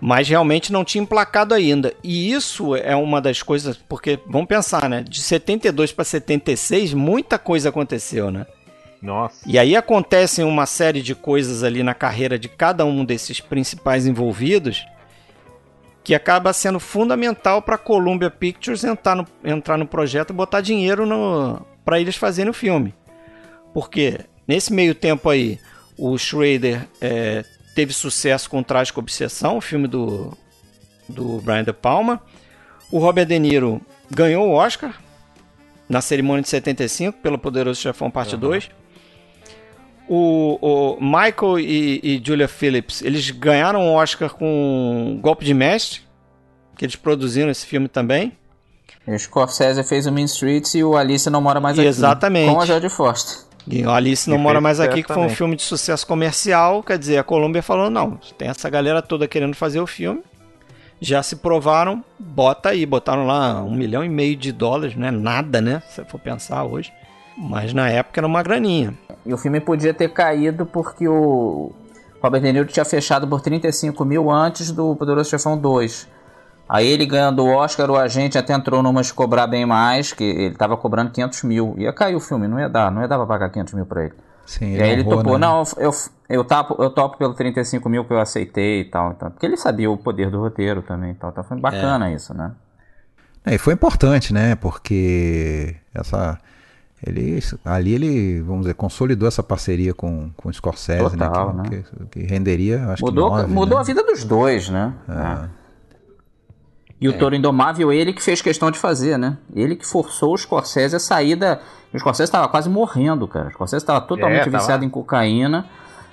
Mas realmente não tinha emplacado ainda. E isso é uma das coisas, porque vamos pensar, né? De 72 para 76, muita coisa aconteceu, né? Nossa. E aí acontecem uma série de coisas ali na carreira de cada um desses principais envolvidos que acaba sendo fundamental para a Columbia Pictures entrar no, entrar no projeto e botar dinheiro para eles fazerem o filme. Porque nesse meio tempo aí, o Schrader é, teve sucesso com Trágica Obsessão, o filme do, do Brian De Palma. O Robert De Niro ganhou o Oscar na cerimônia de 75 pelo Poderoso Chefão Parte 2. O, o Michael e, e Julia Phillips, eles ganharam o Oscar com Golpe de Mestre, que eles produziram esse filme também. O Scorsese fez o Mean Streets e o Alice Não Mora Mais Aqui. Exatamente. Com a Jodie Foster. E o Alice Não E Mora Mais Aqui, que foi um filme de sucesso comercial. Quer dizer, a Colômbia falou: não, tem essa galera toda querendo fazer o filme. Já se provaram, bota aí. Botaram lá um milhão e meio de dólares, não é nada, né? Se for pensar hoje. Mas na época era uma graninha. E o filme podia ter caído porque o Robert De Niro tinha fechado por 35 mil antes do Poderoso Chefão 2. Aí ele ganhando o Oscar, o agente até entrou numa de cobrar bem mais, que ele tava cobrando 500 mil. Ia cair o filme, não ia dar, não ia dar pra pagar 500 mil pra ele. Sim, e aí ele honrou, topou, né? não, eu, eu, tapo, eu topo pelo 35 mil que eu aceitei e tal. Então, porque ele sabia o poder do roteiro também e tal. Então foi bacana isso, né? É, e foi importante, né? Porque essa. Ele, ali ele, vamos dizer, consolidou essa parceria com, com o Scorsese, Total, né? né? Que, que- que renderia, acho Mudou, que nove, mudou né? a vida dos dois, né? É. E o Toro Indomável, ele que fez questão de fazer, né? Ele que forçou o Scorsese a sair da. O Scorsese estava quase morrendo, cara. O Scorsese estava totalmente É, tava. viciado em cocaína.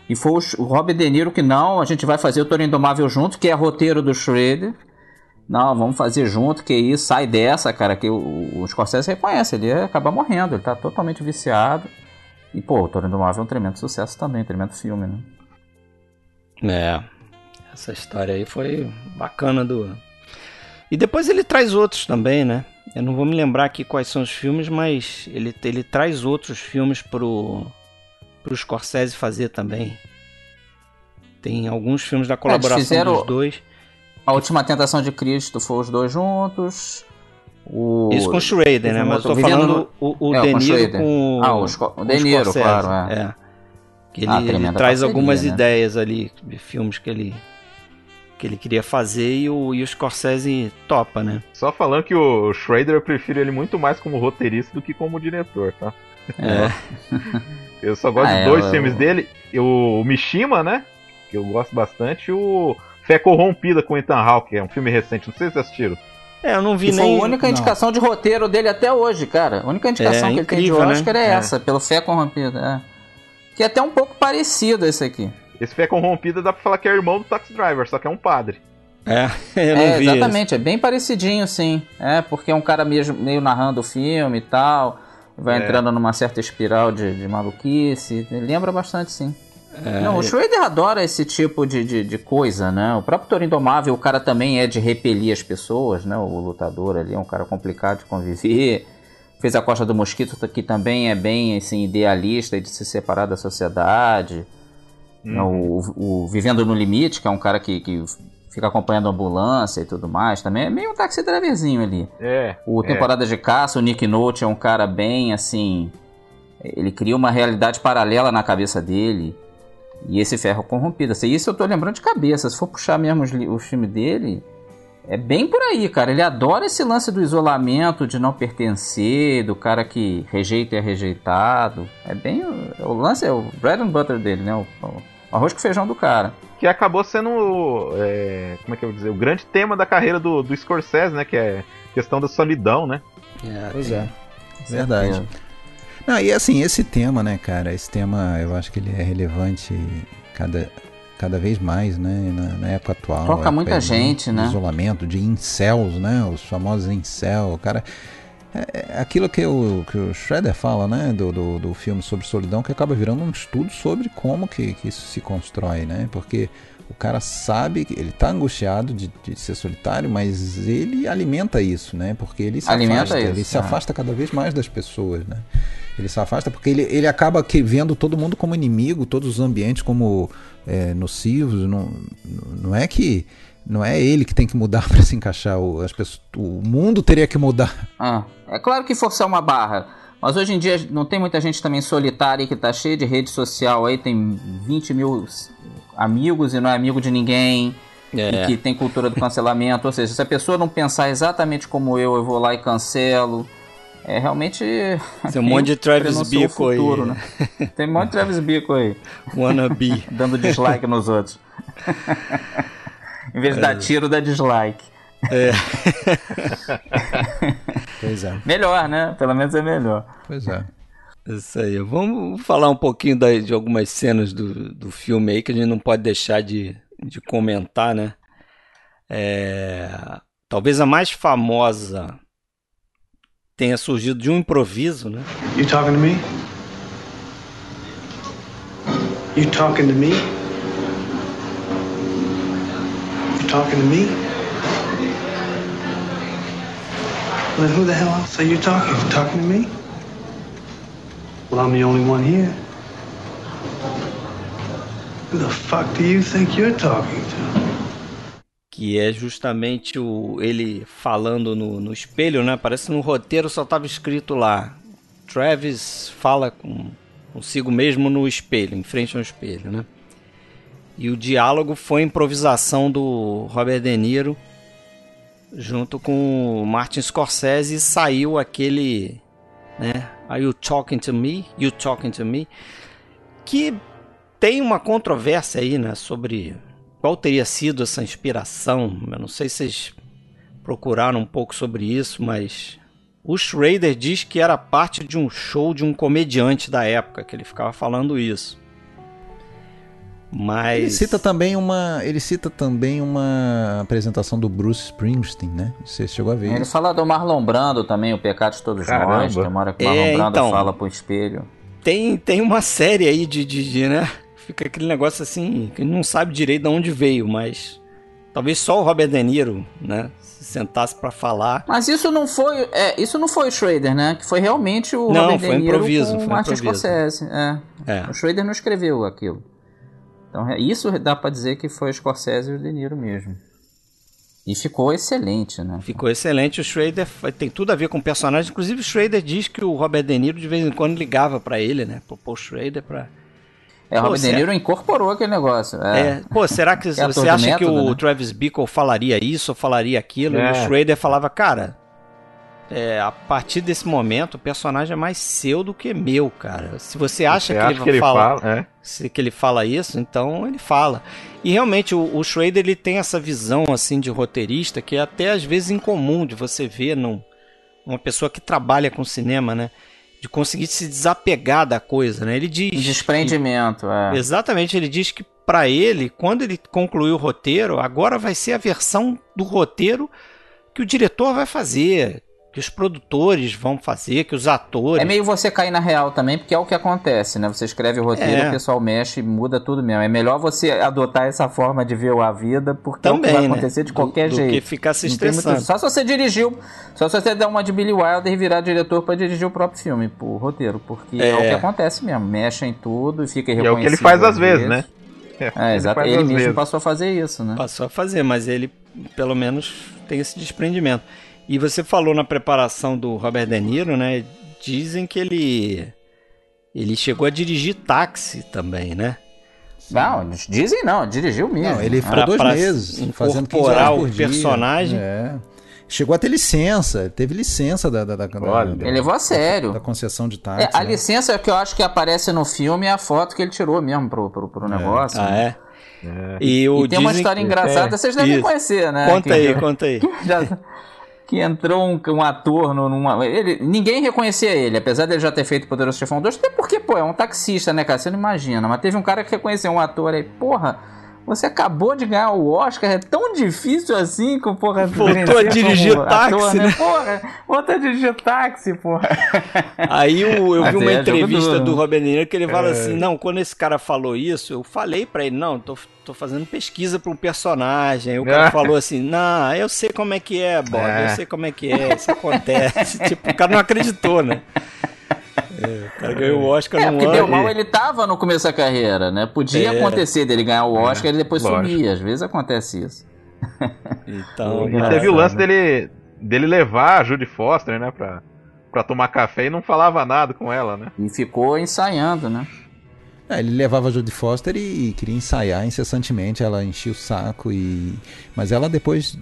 E foi o, Robert De Niro que não, a gente vai fazer o Toro Indomável junto, que é roteiro do Shredder. Não, vamos fazer junto, que isso, sai dessa, cara, que o, o Scorsese reconhece, ele ia acabar morrendo, ele tá totalmente viciado. E, pô, o Toro Indomável é um tremendo sucesso também, um tremendo filme, né? É. Essa história aí foi bacana do. E depois ele traz outros também, né? Eu não vou me lembrar aqui quais são os filmes, mas ele, ele traz outros filmes pro, pro Scorsese fazer também. Tem alguns filmes da colaboração fizeram- dos dois. A Última Tentação de Cristo foi os dois juntos. O... Isso com o Schrader, né? Mas eu tô falando o, o É, De com com Ah, o Sco- o com De Niro, Scorsese, claro, é. Que ele, Ah, ele traz parceria, algumas né? ideias ali de filmes que ele que ele queria fazer e o, e o Scorsese topa, né? Só falando que o Schrader eu prefiro ele muito mais como roteirista do que como diretor, tá? É. Eu só gosto Ah, de é, dois eu- filmes dele. O, o Mishima, né? Que eu gosto bastante. E o Fé Corrompida com Ethan Hawke, é um filme recente. Não sei se vocês assistiram. É, eu não vi Que foi nem a única não. indicação de roteiro dele até hoje, cara. A única indicação É, que ele tem de incrível, né? Oscar é É. essa, pelo Fé Corrompida. É. Que é até um pouco parecido esse aqui. Esse Fé Corrompida dá pra falar que é irmão do Taxi Driver, só que é um padre. É, eu não é, vi. esse. exatamente, é bem parecidinho, sim. É, porque é um cara mesmo, meio narrando o filme e tal. Vai É. entrando numa certa espiral de, de maluquice. Lembra bastante, sim. É, Não, o Schrader adora esse tipo de, de, de coisa, né? O próprio Toro Indomável, o cara também é de repelir as pessoas, né? O lutador ali é um cara complicado de conviver. Fez a Costa do Mosquito, que também é bem assim, idealista e de se separar da sociedade. Né, O, o Vivendo no Limite, que é um cara que, que fica acompanhando a ambulância e tudo mais, também é meio um taxi driverzinho ali. É. O é. Temporada de Caça, o Nick Note é um cara bem assim. Ele cria uma realidade paralela na cabeça dele. E esse Ferro Corrompido. Assim, isso eu tô lembrando de cabeça. Se for puxar mesmo os filme dele, é bem por aí, cara. Ele adora esse lance do isolamento, de não pertencer, do cara que rejeita e é rejeitado. É bem. O, o lance é o bread and butter dele, né? O, o arroz com feijão do cara. Que acabou sendo. é, como é que eu vou dizer? O grande tema da carreira do, do Scorsese, né? Que é questão da solidão, né? é, Pois tem- é. Verdade. Não, e assim, esse tema, né, cara? Esse tema eu acho que ele é relevante cada, cada vez mais, né? Na, na época atual. Toca muita gente, né? Isolamento, de incels, né? Os famosos incel. O cara. É, é aquilo que o, que o Schroeder fala, né, do, do, do filme sobre solidão, que acaba virando um estudo sobre como que, que isso se constrói, né? Porque o cara sabe que ele está angustiado de, de, ser solitário, mas ele alimenta isso, né? Porque ele se Alimenta afasta, isso, ele se é. afasta cada vez mais das pessoas, né? Ele se afasta porque ele, ele acaba que vendo todo mundo como inimigo, todos os ambientes como é, nocivos. Não, não é que não é ele que tem que mudar para se encaixar. O, as pessoas, o mundo teria que mudar. Ah, é claro que forçar uma barra. Mas hoje em dia não tem muita gente também solitária que tá cheia de rede social aí, tem 20 mil amigos e não é amigo de ninguém. É. E que tem cultura do cancelamento. Ou seja, se a pessoa não pensar exatamente como eu, eu vou lá e cancelo. É realmente. Tem um monte de Travis prenuncia o Bickle aí. futuro, né? Tem um monte de Travis Bickle aí, Wannabe. dando dislike nos outros. em vez de dar tiro, dá dislike. Pois é. Melhor, né? Pelo menos é melhor. Pois é. Isso aí. Vamos falar um pouquinho da- de algumas cenas do, do filme aí que a gente não pode deixar de, de comentar, né? É, talvez a mais famosa tenha surgido de um improviso, né? You talking to me? You talking to me? You talking to me? Well, who the hell else are you talking? You talking to me? Well, I'm the only one here. Who the fuck do you think you're talking to? Que é justamente o, ele falando no, no espelho, né? Parece que no roteiro só estava escrito lá. Travis fala com, consigo mesmo no espelho, em frente ao espelho, né? E o diálogo foi improvisação do Robert De Niro junto com o Martin Scorsese e saiu aquele, né? Are you talking to me? You talking to me? Que tem uma controvérsia aí, né? Sobre qual teria sido essa inspiração. Eu não sei se vocês procuraram um pouco sobre isso, mas o Schrader diz que era parte de um show de um comediante da época, que ele ficava falando isso. Mas Ele cita também uma, ele cita também uma apresentação do Bruce Springsteen, né? Você chegou a ver Ele isso? fala do Marlon Brando também, o pecado de todos Caramba. nós. Tem uma hora que o Marlon É, Brando então. fala pro espelho. tem, tem uma série aí de, de, de, né? Fica aquele negócio assim, que não sabe direito de onde veio, mas talvez só o Robert De Niro, né? Se sentasse pra falar. Mas isso não foi, é, isso não foi o Schrader, né? Que foi realmente o Não, Robert foi De Niro improviso, com o foi Martin improviso. Scorsese. É. É. O Schrader não escreveu aquilo. Então é- isso dá pra dizer que foi o Scorsese e o De Niro mesmo. E ficou excelente, né? Ficou excelente. O Schrader tem tudo a ver com o personagem. Inclusive, o Schrader diz que o Robert De Niro de vez em quando ligava pra ele, né? Pro Paul Schrader pra. É, o Pô, Robert De. Niro incorporou aquele negócio. É. É. Pô, será que É você acha que método, o né? Travis Bickle falaria isso ou falaria aquilo? E É. o Schrader falava, cara, é, a partir desse momento o personagem é mais seu do que meu, cara. Se você acha Você que, acha ele, que ele fala, fala? É. se que ele fala isso, então ele fala. E realmente o, o Schrader ele tem essa visão assim de roteirista que é até às vezes incomum de você ver num, uma pessoa que trabalha com cinema, né? De conseguir se desapegar da coisa, né? Ele diz. Desprendimento, é. Exatamente, ele diz que pra ele, quando ele concluiu o roteiro, agora vai ser a versão do roteiro que o diretor vai fazer, que os produtores vão fazer, que os atores. É meio você cair na real também, porque é o que acontece, né? Você escreve o roteiro, É. o pessoal mexe e muda tudo mesmo. É melhor você adotar essa forma de ver a vida, porque é o Também, que vai né? acontecer de Do- qualquer do jeito. que ficar se tem muito- estressando. Só se você dirigiu, só se você der uma de Billy Wilder e virar diretor pra dirigir o próprio filme, pro roteiro, porque é, É. o que acontece mesmo. Mexe em tudo e fica E é o irreconhecível. que ele faz às vezes, né? É, exato. faz Ele mesmo vezes. passou a fazer isso, né? Passou a fazer, mas ele pelo menos tem esse desprendimento. E você falou na preparação do Robert De Niro, né? Dizem que ele ele chegou a dirigir táxi também, né? Não, eles dizem não, dirigiu mesmo. Não, ele ficou Pra- dois pra meses fazendo 15 incorporar o personagem. É. Chegou a ter licença, teve licença da, da, da, Olha. da- Ele levou a sério. da concessão de táxi. É, a né? licença que eu acho que aparece no filme é a foto que ele tirou mesmo pro, pro, pro negócio. Ah, né? é? E, o E tem uma história que- engraçada, é, vocês devem isso. conhecer, né? Conta Que- aí, conta aí. já- que entrou um, um ator numa. Ele, ninguém reconhecia ele, apesar dele já ter feito Poderoso Chefão 2, até porque, pô, é um taxista, né, cara? Você não imagina. Mas teve um cara que reconheceu um ator aí, porra, Você acabou de ganhar o Oscar, é tão difícil assim com porra Voltou a dirigir como táxi, ator, né? Porra, voltou a dirigir táxi, porra. Aí eu Mas vi uma é, entrevista do Robert De Niro que ele fala É. assim, não, quando esse cara falou isso, eu falei pra ele, não, tô, tô fazendo pesquisa pra um personagem. Aí o cara falou assim, não, eu sei como é que é, Bob, É. eu sei como é que é, isso acontece. tipo, o cara não acreditou, né? É, o cara ganhou o Oscar É, num porque deu ano. mal, ele tava no começo da carreira, né? Podia É. acontecer dele ganhar o Oscar e depois lógico. sumir. Às vezes acontece isso. Então, E teve o lance né? dele, dele levar a Judy Foster, né, pra, pra tomar café e não falava nada com ela, né? E ficou ensaiando, né? É, ele levava a Jodie Foster e, queria ensaiar incessantemente, ela enchia o saco e mas ela depois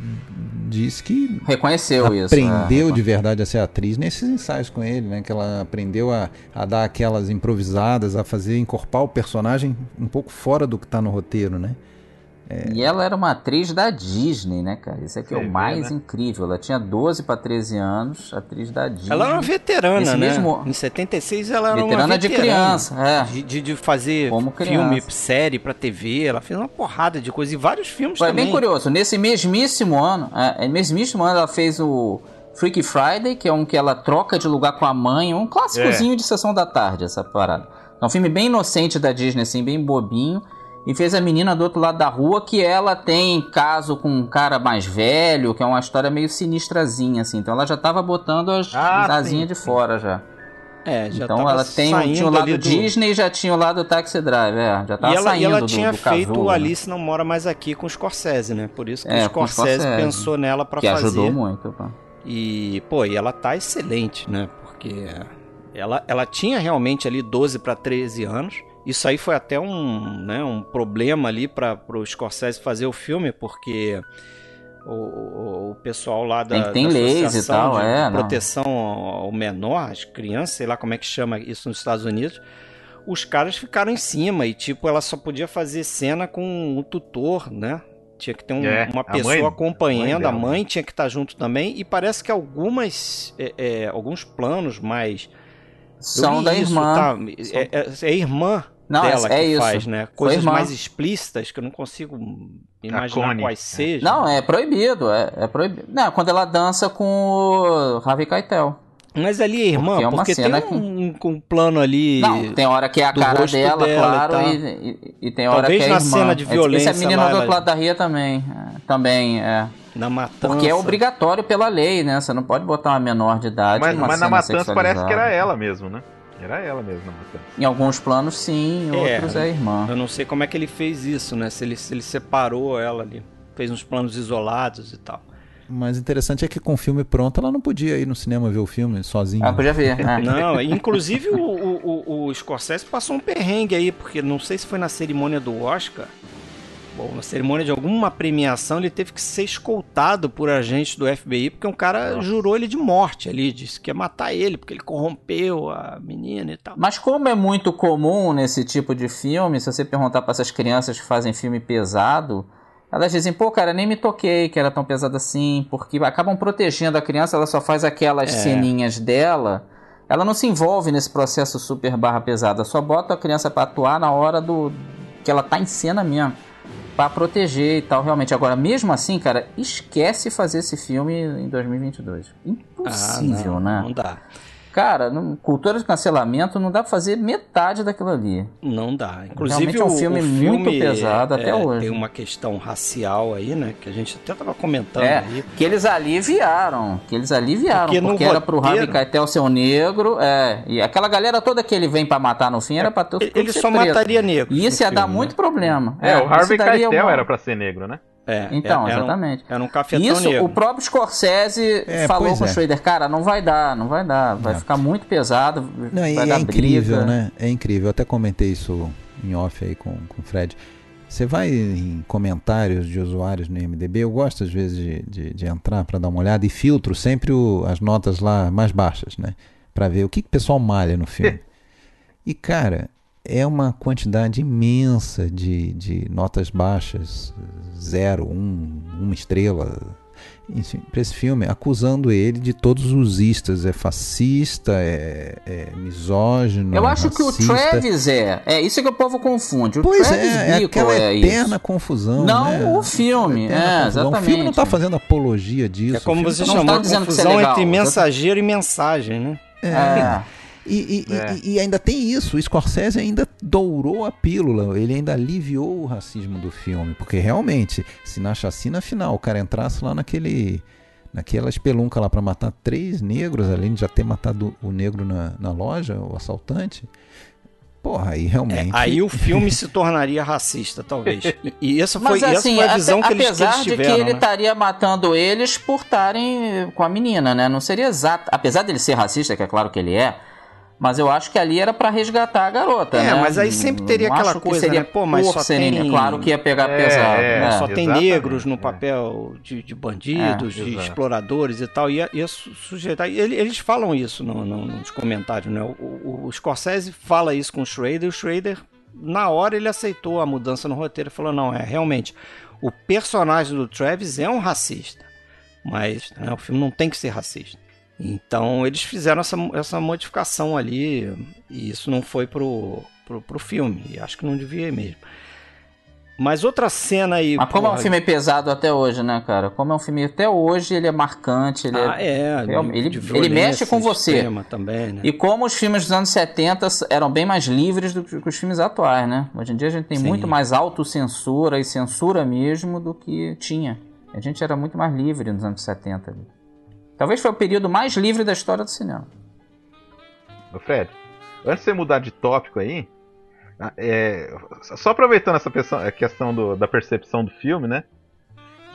disse que Reconheceu isso. aprendeu é. de verdade a ser atriz nesses ensaios com ele, né? Que ela aprendeu a, a dar aquelas improvisadas, a fazer encorpar o personagem um pouco fora do que tá no roteiro, né? E ela era uma atriz da Disney, né, cara? Isso aqui é Você o mais né? incrível. Ela tinha 12 para 13 anos, atriz da Disney. ela era uma veterana, Esse né? mesmo- Em 76 ela era Veterana uma de veterana. criança, é. De, de, de fazer filme, série pra TV, ela fez uma porrada de coisa e vários filmes Foi também. bem curioso. Nesse mesmíssimo ano, é, é, mesmíssimo ano ela fez o Freaky Friday, que é um que ela troca de lugar com a mãe, um clássicozinho de sessão da tarde, essa parada. É um filme bem inocente da Disney, assim, bem bobinho. E fez a menina do outro lado da rua, que ela tem caso com um cara mais velho, que é uma história meio sinistrazinha, assim. Então ela já tava botando as, Ah, as asinhas de fora já. É, já então ela tem, tinha o lado do- Disney e já tinha o lado Taxi Driver, é, já tava E ela, saindo e ela tinha do feito casulo, o né? Alice Não Mora Mais Aqui com o Scorsese, né? Por isso que É, o o Scorsese, Scorsese. pensou nela pra Que fazer. ajudou muito, pô. E, pô, e ela tá excelente, né? Porque ela, ela tinha realmente ali 12 para 13 anos. Isso aí foi até um, né, um problema ali para pro Scorsese fazer o filme, porque o, o, o pessoal lá da, Tem- tem da leis e Associação tal, de é, proteção ao ao menor, às crianças, sei lá como é que chama isso nos Estados Unidos, os caras ficaram em cima e, tipo, ela só podia fazer cena com o tutor, né? Tinha que ter um- É, uma a pessoa mãe- acompanhando, a a mãe mãe, dela. tinha que estar junto também, e parece que algumas, é, é, alguns planos mais... São da isso, irmã. tá? É, é- é a irmã Não, dela é- é que isso. faz, né? Coisas mais explícitas que eu não consigo imaginar Connie. quais sejam. Não, é proibido, é, é proibido. Não, quando ela dança com o Harvey Keitel. Mas ali é irmã, Porque é porque, uma tem cena que- um, um plano ali... Não, tem hora que é a cara dela, dela e claro, e, e- e tem hora Talvez que é na irmã. cena de Esse- violência Esse é a menina lá, do outro ela- lado da Ria também. é, também, é. Na matança. Porque é obrigatório pela lei, né? Você não pode botar uma menor de idade Mas, numa mas na cena matança parece que era ela mesmo, né? Era ela mesmo na matança. Em alguns planos, sim, em É. outros é a irmã. Eu não sei como é que ele fez isso, né? Se ele, se ele separou ela ali. Fez uns planos isolados e tal. Mas interessante é que com o filme pronto ela não podia ir no cinema ver o filme sozinha. Ah, podia ver, né? Não, inclusive o, o, o, o Scorsese passou um perrengue aí, porque não sei se foi na cerimônia do Oscar. Bom, na cerimônia de alguma premiação, ele teve que ser escoltado por agentes do FBI, porque um cara jurou ele de morte ali, disse que ia matar ele, porque ele corrompeu a menina e tal. Mas como é muito comum nesse tipo de filme, se você perguntar para essas crianças que fazem filme pesado, elas dizem, pô, cara, nem me toquei que era tão pesado assim, porque acabam protegendo a criança, ela só faz aquelas É. ceninhas dela, ela não se envolve nesse processo super barra pesada, só bota a criança para atuar na hora do que ela tá em cena mesmo. Pra proteger e tal, realmente. Agora, mesmo assim, cara, esquece fazer esse filme em 2022. Impossível, Ah, não, né? Não dá. Cara, não- cultura de cancelamento não dá pra fazer metade daquilo ali. Não dá. Inclusive, Realmente é um o- filme o muito filme, pesado até é, hoje. Tem uma questão racial aí, né? Que a gente até tava comentando É, aí. que eles aliviaram, que eles aliviaram, Porque porque, era pro roteiro- Harvey Keitel ser um negro, é, e aquela galera toda que ele vem pra matar no fim era pra tudo Ele, só preto. mataria negros. E isso ia dar filme, muito né? problema. É, o isso Harvey Keitel uma- era pra ser negro, né? É, Então, era- era um- exatamente. Era um cafetão Isso, negro. o próprio Scorsese É, falou com o é. Schrader, cara, não vai dar, não vai dar, vai Não. ficar muito pesado, Não, e vai é dar incrível, briga. né? É incrível. Eu até comentei isso em off aí com, com o Fred. Você vai em comentários de usuários no IMDB, eu gosto às vezes de, de, de entrar para dar uma olhada e filtro sempre o- as notas lá mais baixas, né? Para ver o que, que o pessoal malha no filme. e cara, é uma quantidade imensa de, de notas baixas, zero, um, uma estrela. enfim, pra esse filme, acusando ele de todos os istas. É fascista, é, é misógino. Eu é acho que o racista. Travis é. É isso que o povo confunde. O Pois Travis é, é Bickle aquela é eterna isso. confusão. Não né? o filme, é, confusão. O filme não exatamente. tá fazendo apologia disso. É como você não chamou tá dizendo que isso é confusão legal. entre mensageiro e mensagem, né? É. E, e- É. e- e ainda tem isso, o Scorsese ainda dourou a pílula, ele ainda aliviou o racismo do filme, porque realmente, se na chacina final o cara entrasse lá naquele naquela espelunca lá pra matar três negros, além de já ter matado o negro na, na loja, o assaltante, porra, aí realmente... É, aí o filme se tornaria racista, talvez. E, e essa foi, Mas essa assim, foi a visão que eles, que apesar eles de tiveram. que ele né? estaria matando eles por estarem com a menina, né? Não seria exato. Apesar dele ser racista, que é claro que ele é, mas eu acho que ali era pra resgatar a garota, É, né? mas aí sempre teria Não aquela coisa, seria né? Pô, mas só serem- tem- Claro que ia pegar É, pesado. é, né? Só tem Exatamente, negros no é. papel de, de bandidos, É, de exato. exploradores e tal. Ia, ia su- sujeitar. e ele- Eles falam isso no- no- nos comentários, né? O, o, o Scorsese fala isso com o Schrader e o Schrader, na hora, ele aceitou a mudança no roteiro e falou: não, é realmente. O personagem do Travis é um racista, mas né, o filme não tem que ser racista. Então eles fizeram essa, essa modificação ali e isso não foi pro, pro, pro filme. E acho que não devia ir mesmo. Mas outra cena aí. Mas como é um filme pesado até hoje, né, cara? Como é um filme até hoje, ele é marcante, ele é- Ah, é. De- ele- ele mexe com você. Também, né? E como os filmes dos anos 70 eram bem mais livres do que os filmes atuais, né? Hoje em dia a gente tem Sim. muito mais autocensura e censura mesmo do que tinha. A gente era muito mais livre nos anos 70. Talvez foi o período mais livre da história do cinema. Fred, antes de você mudar de tópico aí, ah, é, só aproveitando essa questão do- da percepção do filme, né?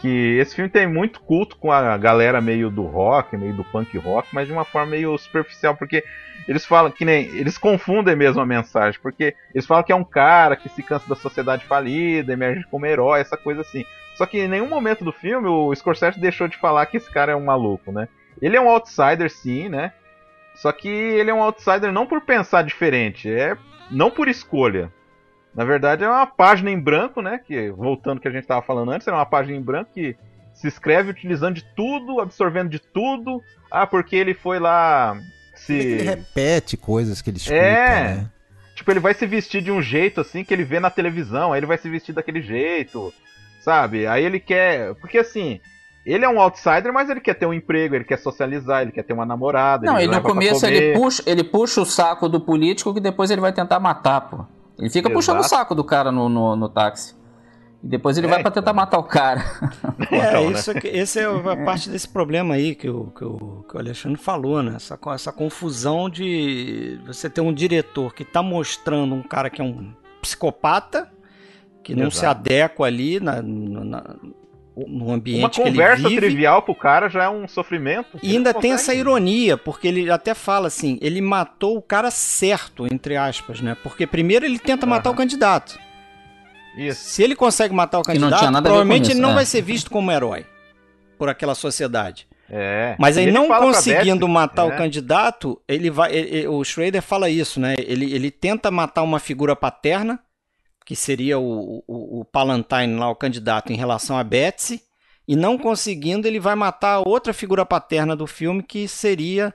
Que esse filme tem muito culto com a galera meio do rock, meio do punk rock, mas de uma forma meio superficial, porque eles falam que nem. Eles confundem mesmo a mensagem, porque eles falam que é um cara que se cansa da sociedade falida, emerge como herói, essa coisa assim. Só que em nenhum momento do filme o Scorsese deixou de falar que esse cara é um maluco, né? Ele é um outsider, sim, né? Só que ele é um outsider não por pensar diferente, é não por escolha. Na verdade, é uma página em branco, né? Que, voltando ao que a gente estava falando antes, é uma página em branco que se escreve utilizando de tudo, absorvendo de tudo. Ah, porque ele foi lá se. Ele repete coisas que ele escuta, É. né? Tipo, ele vai se vestir de um jeito assim que ele vê na televisão, aí ele vai se vestir daquele jeito, sabe? Aí ele quer. Porque assim, ele é um outsider, mas ele quer ter um emprego, ele quer socializar, ele quer ter uma namorada. Não, ele no leva pra começo ele puxa, ele puxa o saco do político que depois ele vai tentar matar, pô. Ele fica puxando o Exato. saco do cara no, no, no táxi. E depois ele É, vai pra tentar então. matar o cara. É, Então, né? isso aqui- esse é a parte desse problema aí que o, que o, que o Alexandre falou, né? Essa, essa confusão de você ter um diretor que tá mostrando um cara que é um psicopata, que não se adequa ali na, no- na- no Uma ambiente que ele conversa vive. trivial pro cara já é um sofrimento. E ainda tem essa ironia, porque ele até fala assim, ele matou o cara certo, entre aspas, né? Porque primeiro ele tenta matar o candidato. Isso. Se ele consegue matar o candidato, provavelmente isso, ele não é. vai ser visto como herói por aquela sociedade. É. Mas aí não conseguindo matar né? o candidato, ele vai. ele- o Schrader fala isso, né? Ele, ele tenta matar uma figura paterna, que seria o, o, o Palantine lá, o candidato, em relação a Betsy, e não conseguindo, ele vai matar outra figura paterna do filme, que seria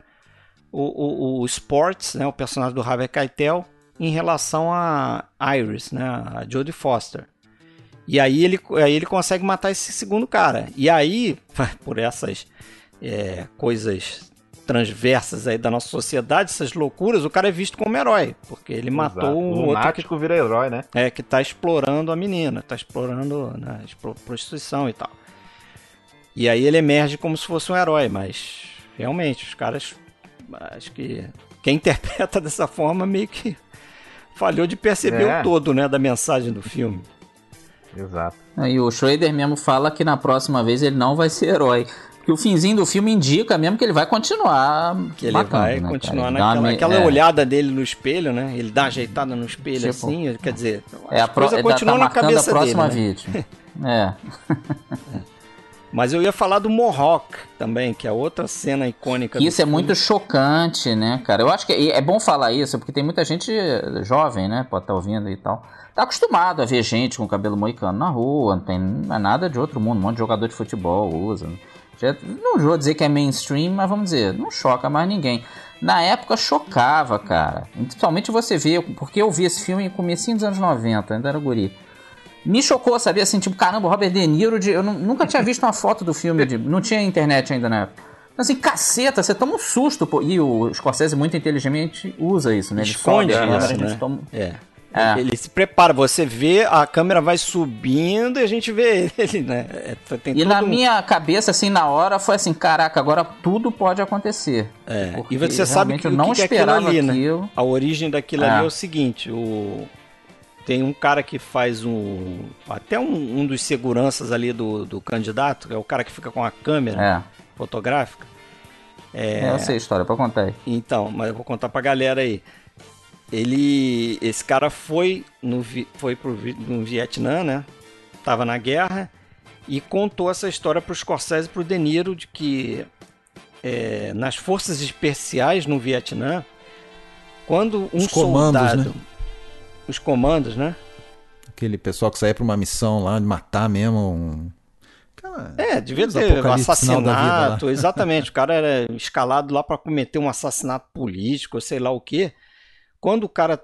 o, o, o Sports, né? O personagem do Harvey Keitel, em relação a Iris, né? A Jodie Foster. E aí ele, aí ele consegue matar esse segundo cara. E aí, por essas é, coisas transversas aí da nossa sociedade, essas loucuras, o cara é visto como herói, porque ele matou Exato. um O outro que, vira herói, né? é, que tá explorando a menina, tá explorando né, prostituição e tal. E aí ele emerge como se fosse um herói, mas realmente, os caras, acho que quem interpreta dessa forma meio que falhou de perceber É. o todo, né, da mensagem do filme. Exato. E o Schrader mesmo fala que na próxima vez ele não vai ser herói. Porque o finzinho do filme indica mesmo que ele vai continuar Que ele vai né, continuar uma naquela aquela é. olhada dele no espelho, né? Ele dá ajeitada no espelho Tipo, assim, quer dizer, É a coisas ele tá na cabeça a próxima dele. né? vítima. É. Mas eu ia falar do Mohawk também, que é outra cena icônica. Que do isso é filme. muito chocante, né, cara? Eu acho que é é bom falar isso, porque tem muita gente jovem, né? Pode estar ouvindo e tal. Tá acostumado a ver gente com cabelo moicano na rua, não tem é nada de outro mundo. Um monte de jogador de futebol usa. Já, não vou dizer que é mainstream, mas vamos dizer, não choca mais ninguém. Na época chocava, cara. Principalmente você vê, porque eu vi esse filme no comecinho dos anos 90, ainda era guri. Me chocou, sabia? Assim, tipo, caramba, Robert De Niro, de, eu nu- nunca tinha visto uma foto do filme, de, não tinha internet ainda na época. Então, Assim, caceta, você toma um susto, pô. E o Scorsese muito inteligentemente usa isso, né? Ele Esconde câmera, isso, né? toma- É. É. Ele se prepara, você vê, a câmera vai subindo e a gente vê ele, né? É, tem E na um- minha cabeça, assim, na hora, foi assim, caraca, agora tudo pode acontecer. É, Porque e você sabe que eu não que que é aquilo esperava ali, né? aquilo. A origem daquilo É. ali é o seguinte, o... tem um cara que faz um... Até um, um dos seguranças ali do, do candidato, que é o cara que fica com a câmera É, fotográfica. é. eu sei a história, pra contar aí. Então, mas eu vou contar pra galera aí. Ele, esse cara foi no foi pro no Vietnã, né? Tava na guerra e contou essa história pro Scorsese e pro De Niro de que é, nas forças especiais no Vietnã, quando um Os comandos, soldado, né? os comandos, né? Aquele pessoal que saía pra uma missão lá de matar mesmo um. Aquela- É, devia ter assassinato, exatamente. O cara era escalado lá para cometer um assassinato político, sei lá o quê. Quando o cara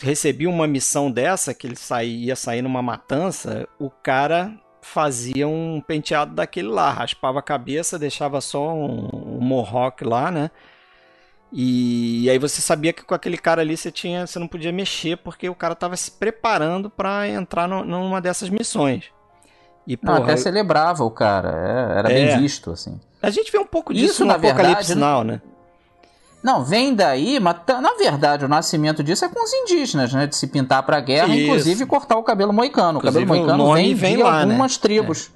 recebia uma missão dessa, que ele saía, ia sair numa matança, o cara fazia um penteado daquele lá, raspava a cabeça, deixava só um, um mohawk lá, né? E, aí você sabia que com aquele cara ali você tinha, você não podia mexer porque o cara estava se preparando para entrar no- numa dessas missões. E, Não, porra, até celebrava o cara, é, era É. bem visto, assim. a gente vê um pouco disso Isso, no na Apocalipse verdade, Now, né? Não, vem daí, mas tá- na verdade o nascimento disso é com os indígenas, né? De se pintar pra guerra, Isso. inclusive cortar o cabelo moicano. O cabelo Inclusive, o moicano vem, vem de lá, né? algumas tribos.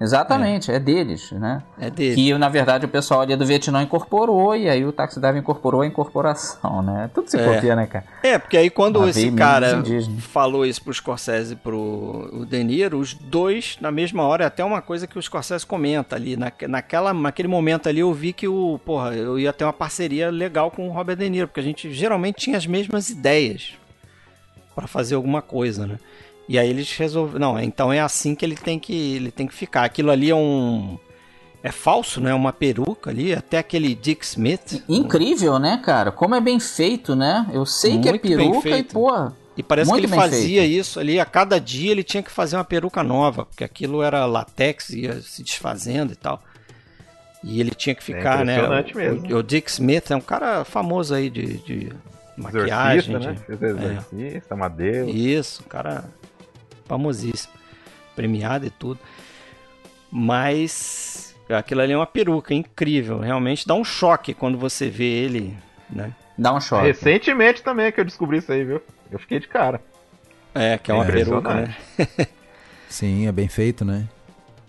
Exatamente, é. deles, né? É dele. Que na verdade o pessoal ali do Vietnã incorporou e aí o Taxi Driver incorporou a incorporação, né? Tudo se É. copia, né, cara? É, porque aí quando esse cara falou isso pro Scorsese e pro o De Niro, os dois, na mesma hora, é até uma coisa que o Scorsese comenta ali. Na, naquela, naquele momento ali eu vi que o, porra, eu ia ter uma parceria legal com o Robert De Niro, porque a gente geralmente tinha as mesmas ideias para fazer alguma coisa, né? E aí eles resolveram, não, então é assim que ele tem que ele tem que ficar. Aquilo ali é um é falso, né? Uma peruca ali, até aquele Dick Smith. Incrível, né, cara? Como é bem feito, né? Eu sei que é Muito peruca e, porra. E parece Muito que ele fazia feito. isso ali, a cada dia ele tinha que fazer uma peruca nova, porque aquilo era latex, ia se desfazendo e tal. E ele tinha que ficar, né? impressionante O, mesmo. o, o Dick Smith é um cara famoso aí de, de maquiagem. Exorcista, né? de- Fez exorcista, Amadeus. Isso, um cara famosíssimo. Premiado e tudo. Mas aquilo ali é uma peruca incrível. Realmente dá um choque quando você vê ele, né? Dá um choque. Recentemente também é que eu descobri isso aí, viu? Eu fiquei de cara. É, que é uma É peruca, né? Sim, é bem feito, né?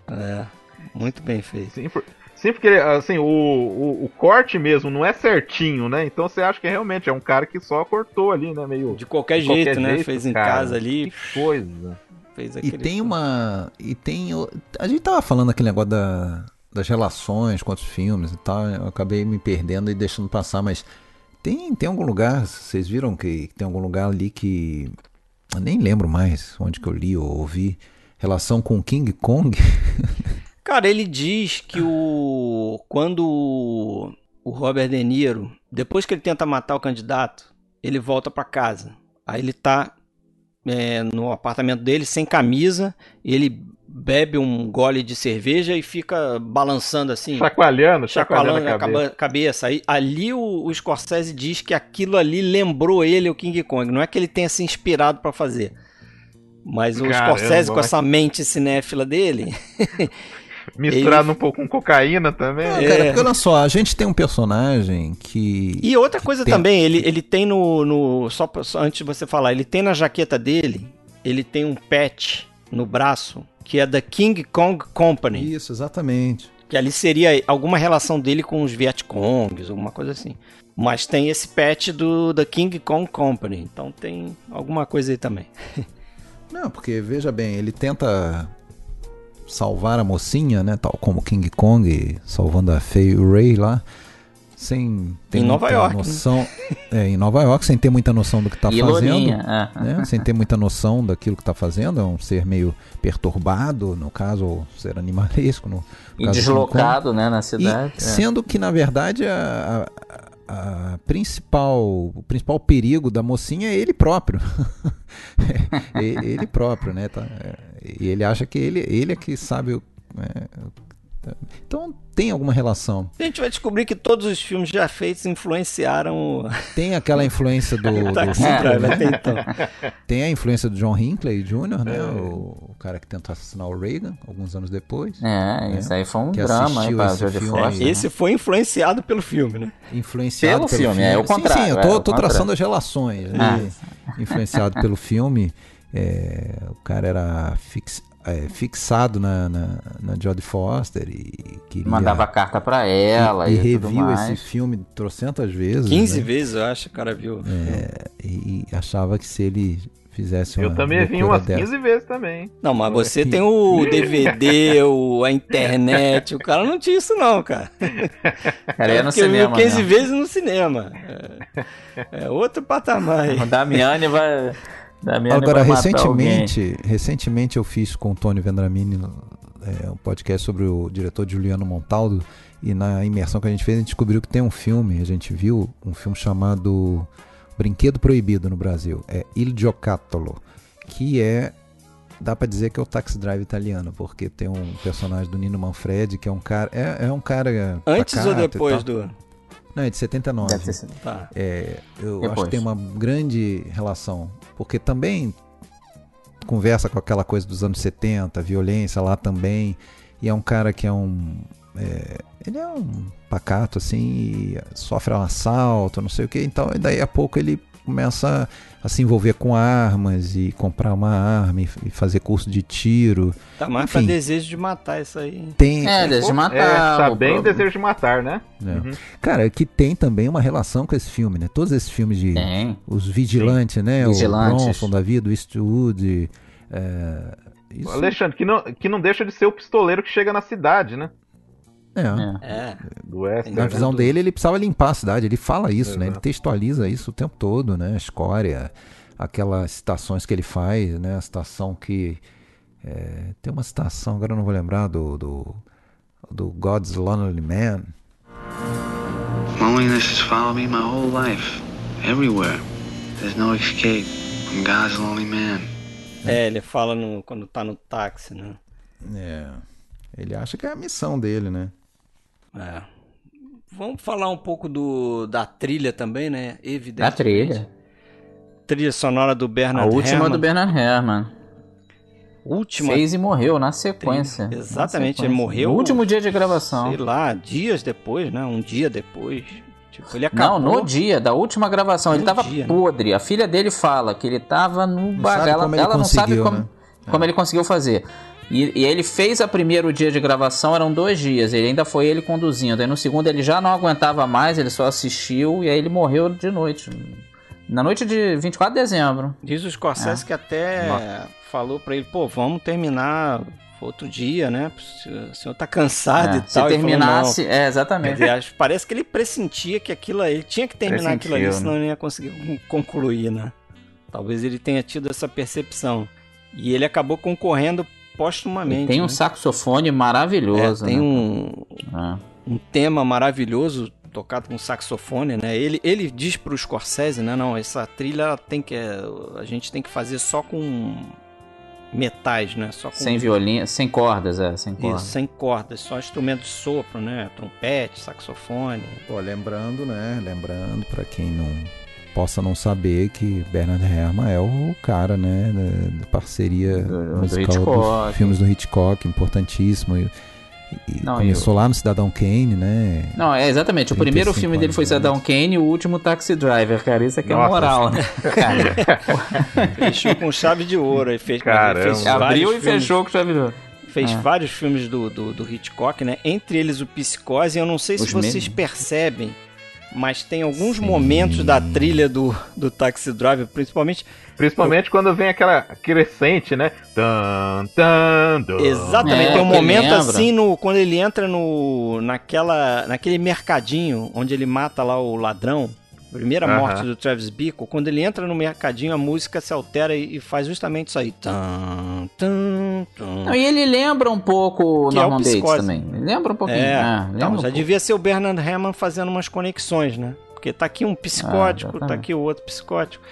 É, muito bem feito. Sim, por- sim, porque assim, o, o, o corte mesmo não é certinho, né? Então você acha que realmente é um cara que só cortou ali, né? Meio. De qualquer De jeito, qualquer né? jeito, Fez em cara. casa ali, Que coisa. fez E aquele. tem uma. E tem. o- A gente tava falando aquele negócio da, das relações com outros filmes e tal. Eu acabei me perdendo e deixando passar, mas tem, tem algum lugar, vocês viram que, que tem algum lugar ali que. Eu nem lembro mais onde que eu li ou ouvi. Relação com King Kong. Cara, ele diz que o. Quando o- Robert De Niro, depois que ele tenta matar o candidato, ele volta pra casa. Aí ele tá é, no apartamento dele sem camisa, ele bebe um gole de cerveja e fica balançando assim. Chacoalhando, chacoalhando, chacoalhando a a cabeça. cabe- cabeça. Aí, ali o, o Scorsese diz que aquilo ali lembrou ele o King Kong. Não é que ele tenha se inspirado pra fazer. Mas o Caramba, Scorsese, com essa mente cinéfila dele, Misturado um pouco com cocaína também. Ah, É. cara, porque olha só, a gente tem um personagem que. E outra coisa tem- também, ele, ele tem no. no só, só antes de você falar, ele tem na jaqueta dele, ele tem um patch no braço que é da King Kong Company. Isso, exatamente. Que ali seria alguma relação dele com os Vietcongs, alguma coisa assim. Mas tem esse patch do da King Kong Company. Então tem alguma coisa aí também. Não, porque veja bem, ele tenta salvar a mocinha, né? Tal como King Kong salvando a Fei Ray lá. sem ter Em Nova muita York, né? noção. É, em Nova York, sem ter muita noção do que tá e fazendo. Lourinha. é. né, sem ter muita noção daquilo que está fazendo, é um ser meio perturbado, no caso, ou ser animalesco. No E deslocado, né, na E cidade. é. sendo que, na verdade, a, a- a principal, o principal perigo da mocinha é ele próprio. É ele próprio, né? tá? É, E ele acha que ele, ele é que sabe o. é, então tem alguma relação. A gente vai descobrir que todos os filmes já feitos influenciaram o Tem aquela influência do, do Taxi Hitler, né? até então. Tem a influência do John Hinckley Jr., né? É. O, o cara que tentou assassinar o Reagan alguns anos depois. É, isso aí foi um Que drama aí assistiu pra esse filme. Foster. né? Esse foi influenciado pelo filme, né? Influenciado Pelo filme, é o Sim, contrário, Sim, eu é, tô, o tô traçando as relações. Né? Influenciado pelo filme. É, o cara era fix- é, fixado na, na, na Jodie Foster e queria... Mandava carta pra ela e, e, e tudo reviu mais. esse filme trocentas vezes. 15 né? vezes, eu acho, o cara viu. É, e, e achava que se ele fizesse uma Eu também vi umas dessa- 15 vezes também. Não, mas você tem o DVD, o, a internet, o cara não tinha isso não, cara. Cara, ia no Porque viu cinema 15 mesmo. vezes no cinema. É, é outro patamar aí. O Damiani vai... Agora, matar recentemente, recentemente eu fiz com o Tony Vendramini é, um podcast sobre o diretor Juliano Montaldo e na imersão que a gente fez a gente descobriu que tem um filme, a gente viu um filme chamado Brinquedo Proibido no Brasil, é Il Giocattolo, que é dá pra dizer que é o Taxi Drive italiano, porque tem um personagem do Nino Manfredi que é um cara é, é um cara Antes ou depois do. Não, é de 79. Deve ter sido. Tá. É, eu Depois. acho que tem uma grande relação, porque também conversa com aquela coisa dos anos 70, violência lá também, e é um cara que é um. é, ele é um pacato assim, e sofre um assalto, não sei o que, então e daí a pouco ele começa a se envolver com armas e comprar uma arma e, e fazer curso de tiro. Tá mais pra Enfim. desejo de matar isso aí. Tem, É, desde É, matar. tá o bem próprio- desejo de matar, né? né? Cara, que tem também uma relação com esse filme, né? Todos esses filmes de Tem. os vigilantes, né? Vigilantes. O Bronson da vida, o Eastwood. É, isso, Alexandre, que não, que não deixa de ser o pistoleiro que chega na cidade, né? É. É. É. Do Western. Na Tá visão dele, ele precisava limpar a cidade. Ele fala isso, né? Ele textualiza isso o tempo todo, né? A escória, aquelas citações que ele faz, né? A citação que. é, tem uma citação, agora eu não vou lembrar, do, do, do God's Lonely Man. Loneliness has followed me my whole life. Everywhere. There's no escape from God's lonely man. É, ele fala no, quando tá no táxi, né? É. Ele acha que é a missão dele, né? É. Vamos falar um pouco do, da trilha também, né? Evidentemente. Da trilha. Trilha sonora do A Bernard última Herrmann. do Bernard Herrmann. Última, Fez e morreu na sequência. Trilha. Na Exatamente, sequência. ele morreu- No último dia de gravação. sei lá, dias depois, né? Um dia depois. Tipo, ele acabou... Não, no dia da última gravação. ele No tava dia, né? podre. A filha dele fala que ele tava no bagulho. ele Ela não sabe como, né? como ele conseguiu fazer. E, e ele fez a primeiro dia de gravação, eram dois dias. Ele ainda foi ele conduzindo. Aí no segundo ele já não aguentava mais, ele só assistiu e aí ele morreu de noite. Na noite de 24 de dezembro. Diz o Scorsese É. que até falou pra ele, pô, vamos terminar outro dia, né? O senhor tá cansado É, e se tal. Ele falou, terminasse. "Não." É, exatamente. acho- parece que ele pressentia que aquilo ele tinha que terminar aquilo ali, Pressentiu, senão ele não ia conseguir concluir, né? Talvez ele tenha tido essa percepção. E ele acabou concorrendo postumamente. E tem um né? saxofone maravilhoso. É, tem né? um, É. um tema maravilhoso tocado com saxofone, né? Ele, ele diz pro Scorsese, né? Não, essa trilha tem que a gente tem que fazer só com metais, né? Só com Sem violino, sem cordas, é, sem isso, cordas. sem cordas, só instrumento de sopro, né? Trompete, saxofone. Pô, lembrando, né? Lembrando pra quem não possa não saber que Bernard Herrmann é o cara, né, da, parceria Do- do musical Hitchcock. dos filmes do Hitchcock, importantíssimo. E, e Não, começou lá no Cidadão Kane, né? Não, é exatamente. O primeiro 35 filme dele foi Cidadão Kane e o último Taxi Driver, cara. Isso aqui é Nossa. moral, né? Cara, Fechou com chave de ouro. Ele fez, Caramba. fez abriu vários e filmes- fechou com chave de ouro. Fez É. vários filmes do, do, do Hitchcock, né? Entre eles o Psicose. Eu não sei se Os vocês mesmos. percebem mas tem alguns momentos da trilha do, do Taxi Driver, principalmente. Principalmente quando vem aquela crescente, né? Tan, tan, tan. Exatamente, É, tem um que momento lembra. assim no, quando ele entra no, naquela, naquele mercadinho onde ele mata lá o ladrão. Primeira Aham. morte do Travis Bickle, quando ele entra no mercadinho, a música se altera e, e faz justamente isso aí. Tan, tan, tan. Não, e ele lembra um pouco o Que é o Norman Bates também. Lembra um pouquinho. É, ah, lembra então, um já pouco. devia ser o Bernard Herrmann fazendo umas conexões, né? Porque tá aqui um psicótico, Ah, tá aqui o outro psicótico.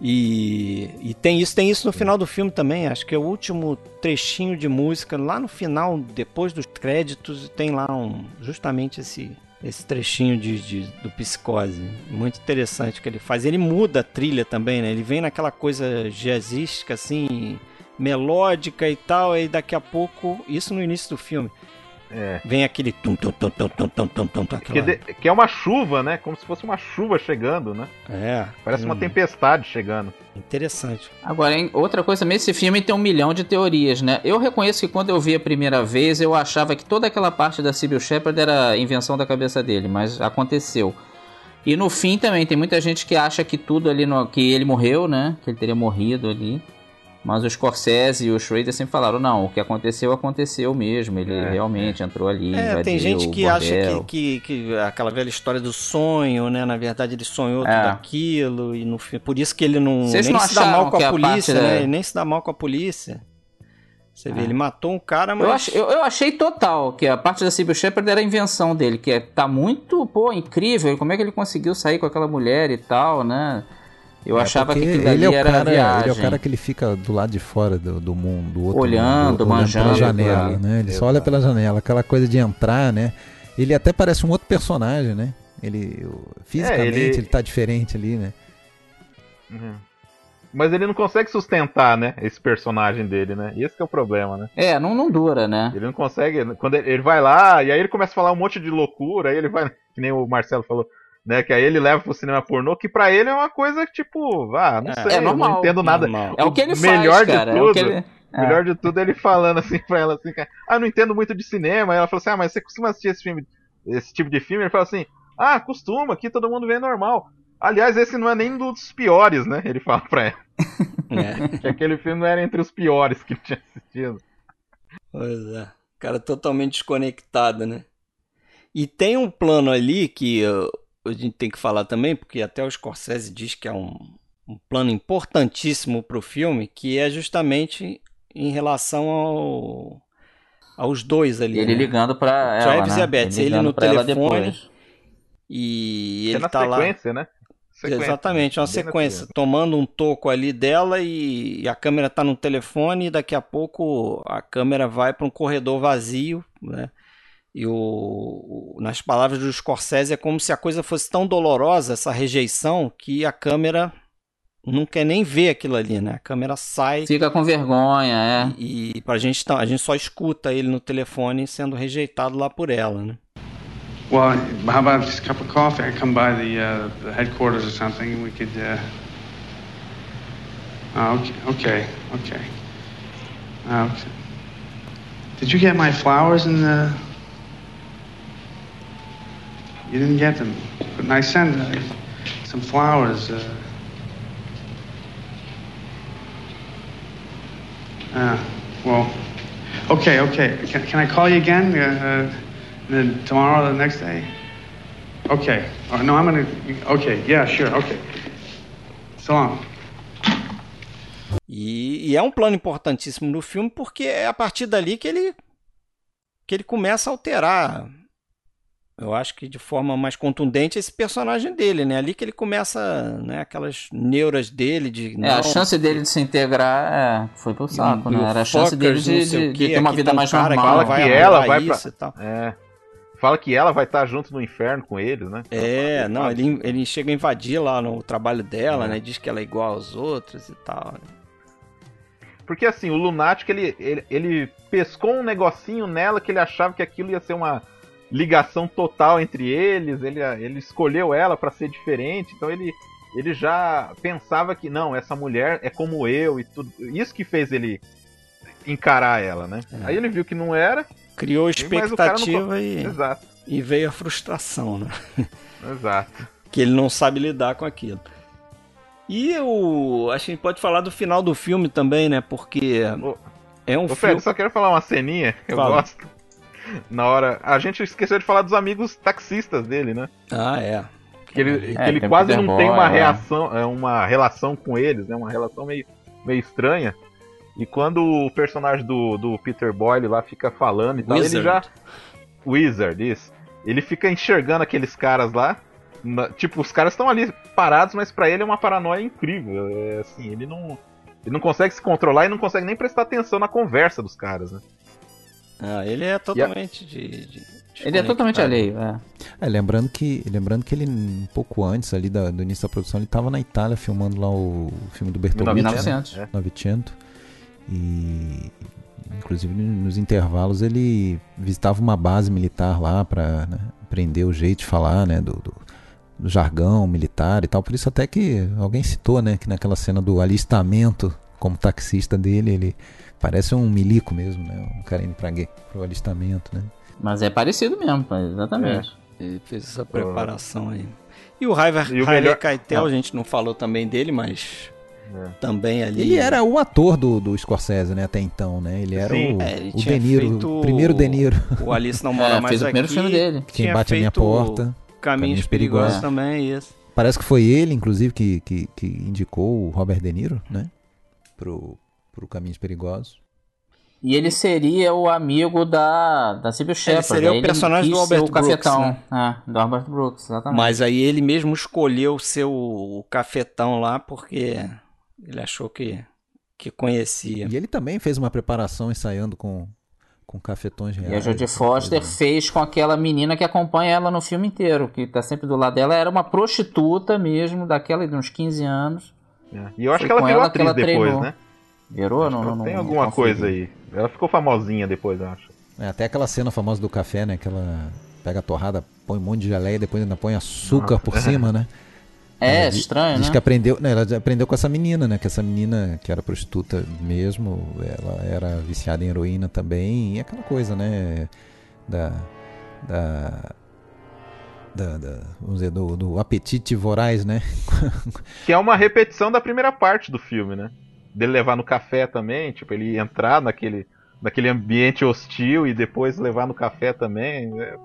E, e tem isso, tem isso no final do filme também. Acho que é o último trechinho de música lá no final, depois dos créditos, tem lá um justamente esse esse trechinho de, de- do psicose. Muito interessante que ele faz. Ele muda a trilha também, né? Ele vem naquela coisa jazzística assim, melódica e tal, e daqui a pouco, isso no início do filme, É. vem aquele tum tum tum tum tum tum tum tum tum Que, aquela... de- que é uma chuva, né? Como se fosse uma chuva chegando, né? É, Parece uma hum, tempestade chegando. interessante. Agora, hein, outra coisa também, esse filme tem um milhão de teorias, né? Eu reconheço que quando eu vi a primeira vez, eu achava que toda aquela parte da Sybil Shepard era invenção da cabeça dele, mas aconteceu. E no fim também, tem muita gente que acha que tudo ali, no, que ele morreu, né? Que ele teria morrido ali. Mas o Scorsese e o Schrader sempre falaram, não, o que aconteceu, aconteceu mesmo. Ele É, realmente entrou ali, É, tem gente que acha bordel. que, que, que aquela velha história do sonho, né? Na verdade, ele sonhou É. tudo aquilo e no fim, por isso que ele não Vocês nem não se dá mal com a a polícia, né? da- nem se dá mal com a polícia. Você vê, É. ele matou um cara, mas Eu, ach- eu- eu achei total que a parte da Sybil Shepard era a invenção dele, que é, tá muito, pô, incrível. Como é que ele conseguiu sair com aquela mulher e tal, né? Eu É, achava que aquilo ali ele é o era cara, viagem. Ele é o cara que ele fica do lado de fora do, do mundo, do outro Olhando, mundo, manjando, pela janela, claro. né? Ele só olha pela janela, aquela coisa de entrar, né? Ele até parece um outro personagem, né? Ele fisicamente ele- ele... tá diferente ali, né? Uhum. Mas ele não consegue sustentar, né? Esse personagem dele, né? Esse que é o problema, né? É, não, não dura, né? Ele não consegue. Quando ele, ele vai lá, e aí ele começa a falar um monte de loucura, aí ele vai. Que nem o Marcelo falou, né? Que aí ele leva pro cinema pornô, que pra ele é uma coisa tipo, ah, não É. sei, É eu não entendo nada. Normal. É o que ele melhor faz, cara. de é o tudo. que ele... Melhor de tudo é ele falando assim pra ela assim, cara, ah, não entendo muito de cinema. Aí ela falou assim, ah, mas você costuma assistir esse filme, esse tipo de filme? Ele fala assim, ah, costuma, aqui todo mundo vê normal. Aliás, esse não é nem dos piores, né? Ele fala pra ela. É. Que aquele filme não era entre os piores que ele tinha assistido. Pois é. Cara totalmente desconectado, né? E tem um plano ali que a gente tem que falar também, porque até o Scorsese diz que é um, um plano importantíssimo pro filme, que é justamente em relação ao, aos dois ali. Ele né? ligando pra ela, Travis né? e a Betsy, ele ligando no telefone. E é ele na tá lá. sequência, né? Sequência. Exatamente, uma sequência, sequência. tomando um toco ali dela e, e a câmera tá no telefone e daqui a pouco a câmera vai para um corredor vazio, né? E o, o- nas palavras do Scorsese é como se a coisa fosse tão dolorosa, essa rejeição, que a câmera não quer nem ver aquilo ali, né? A câmera sai Fica com vergonha, é. e, e pra gente tá- a gente só escuta ele no telefone sendo rejeitado lá por ela, né? Well, how about just a cup of coffee? I come by the, uh, the headquarters or something, and we could. Uh... Oh, okay, okay, okay. Uh, okay. Did you get my flowers in the? You didn't get them, but I sent uh, some flowers. Uh... Uh, well, okay, okay. Can, can I call you again? Uh, uh, then tomorrow, or the next day? Okay. Uh, no, I'm gonna. Okay. Yeah. Sure. Okay. So long. E, e é um plano importantíssimo no filme porque é a partir dali que ele que ele começa a alterar, eu acho que de forma mais contundente esse personagem dele, né? Ali que ele começa, né, aquelas neuras dele de É, a não, chance dele de se integrar é, foi pro saco, e o né? Era a chance dele não de, de- de ter uma vida tá mais normal. não Fala vai que ela vai pra- isso e tal. É. Fala que ela vai estar junto no inferno com eles, né? É, não, ele, ele chega a invadir lá no trabalho dela, É. né? Diz que ela é igual aos outros e tal. Porque assim, o Lunático, ele, ele, ele pescou um negocinho nela que ele achava que aquilo ia ser uma ligação total entre eles, ele, ele escolheu ela pra ser diferente, então ele, ele já pensava que, não, essa mulher é como eu e tudo. Isso que fez ele encarar ela, né? É. Aí ele viu que não era, Criou não expectativa e Exato. E veio a frustração, né? Exato. que ele não sabe lidar com aquilo. E o. Acho que a gente pode falar do final do filme também, né? Porque é um Ô, filme. Fred, só quero falar uma ceninha que eu Fala. gosto. Na hora. A gente esqueceu de falar dos amigos taxistas dele, né? Ah, é. Que ele, É, que ele quase não tem uma é. reação, é uma relação com eles, né? Uma relação meio, meio estranha. E quando o personagem do, do Peter Boyle lá fica falando e tal, ele Wizard. já. Wizard, isso. Ele fica enxergando aqueles caras lá. na- tipo, os caras estão ali parados, mas pra ele é uma paranoia incrível. É, assim, ele não. Ele não consegue se controlar e não consegue nem prestar atenção na conversa dos caras, né? Ah, ele é totalmente de, de- Ele é totalmente alheio, é. É, lembrando que, lembrando que ele, um pouco antes ali da- do início da produção, ele estava na Itália filmando lá o, filme do Bertolucci, 1900. né? 900. E inclusive nos intervalos ele visitava uma base militar lá para aprender o jeito de falar, né, do, do- do jargão militar e tal. Por isso até que alguém citou, né, que naquela cena do alistamento como taxista dele, ele parece um milico mesmo, né, um cara indo para o alistamento, né? Mas é parecido mesmo, exatamente. Ele fez essa preparação aí. E o Harvey melhor- Keitel, a gente não falou também dele, mas É. também ali. Ele era o ator do, do Scorsese, né, até então, né? Ele era Sim. o, É, ele o De Niro, o primeiro De Niro. O Alice não mora É, mais fez o aqui. primeiro filme dele. Quem tinha bate a minha porta. Caminhos Caminhos Perigosos Perigosos. também, isso. Parece que foi ele, inclusive, que, que, que indicou o Robert De Niro, né? Pro, pro Caminhos Perigosos. E ele seria o amigo da, da Sybil Shepard. seria o Aí personagem do Albert o cafetão. Brooks, É, do Albert Brooks, exatamente. Mas aí ele mesmo escolheu ser o, o cafetão lá porque ele achou que, que conhecia. E ele também fez uma preparação ensaiando com, com cafetões reais. E a Jodie Foster fez com aquela menina que acompanha ela no filme inteiro, que tá sempre do lado dela. Era uma prostituta mesmo, daquela de uns 15 anos. É. E eu acho Foi que ela com virou ela que atriz ela depois, treinou. né? Virou? Não, não, não, Tem não alguma conferi. coisa aí. Ela ficou famosinha depois, eu acho. É, até aquela cena famosa do café, né? Que ela pega a torrada, põe um monte de geleia e depois ainda põe açúcar por cima, né? É, Ela di- estranho, Diz né? que aprendeu, né, ela aprendeu com essa menina, né? Que essa menina que era prostituta mesmo, ela era viciada em heroína também, e aquela coisa, né? Da. Da. Da, da- vamos dizer, do, do apetite voraz, né? Que é uma repetição da primeira parte do filme, né? Dele levar no café também, tipo, ele entrar naquele, naquele ambiente hostil e depois levar no café também. é-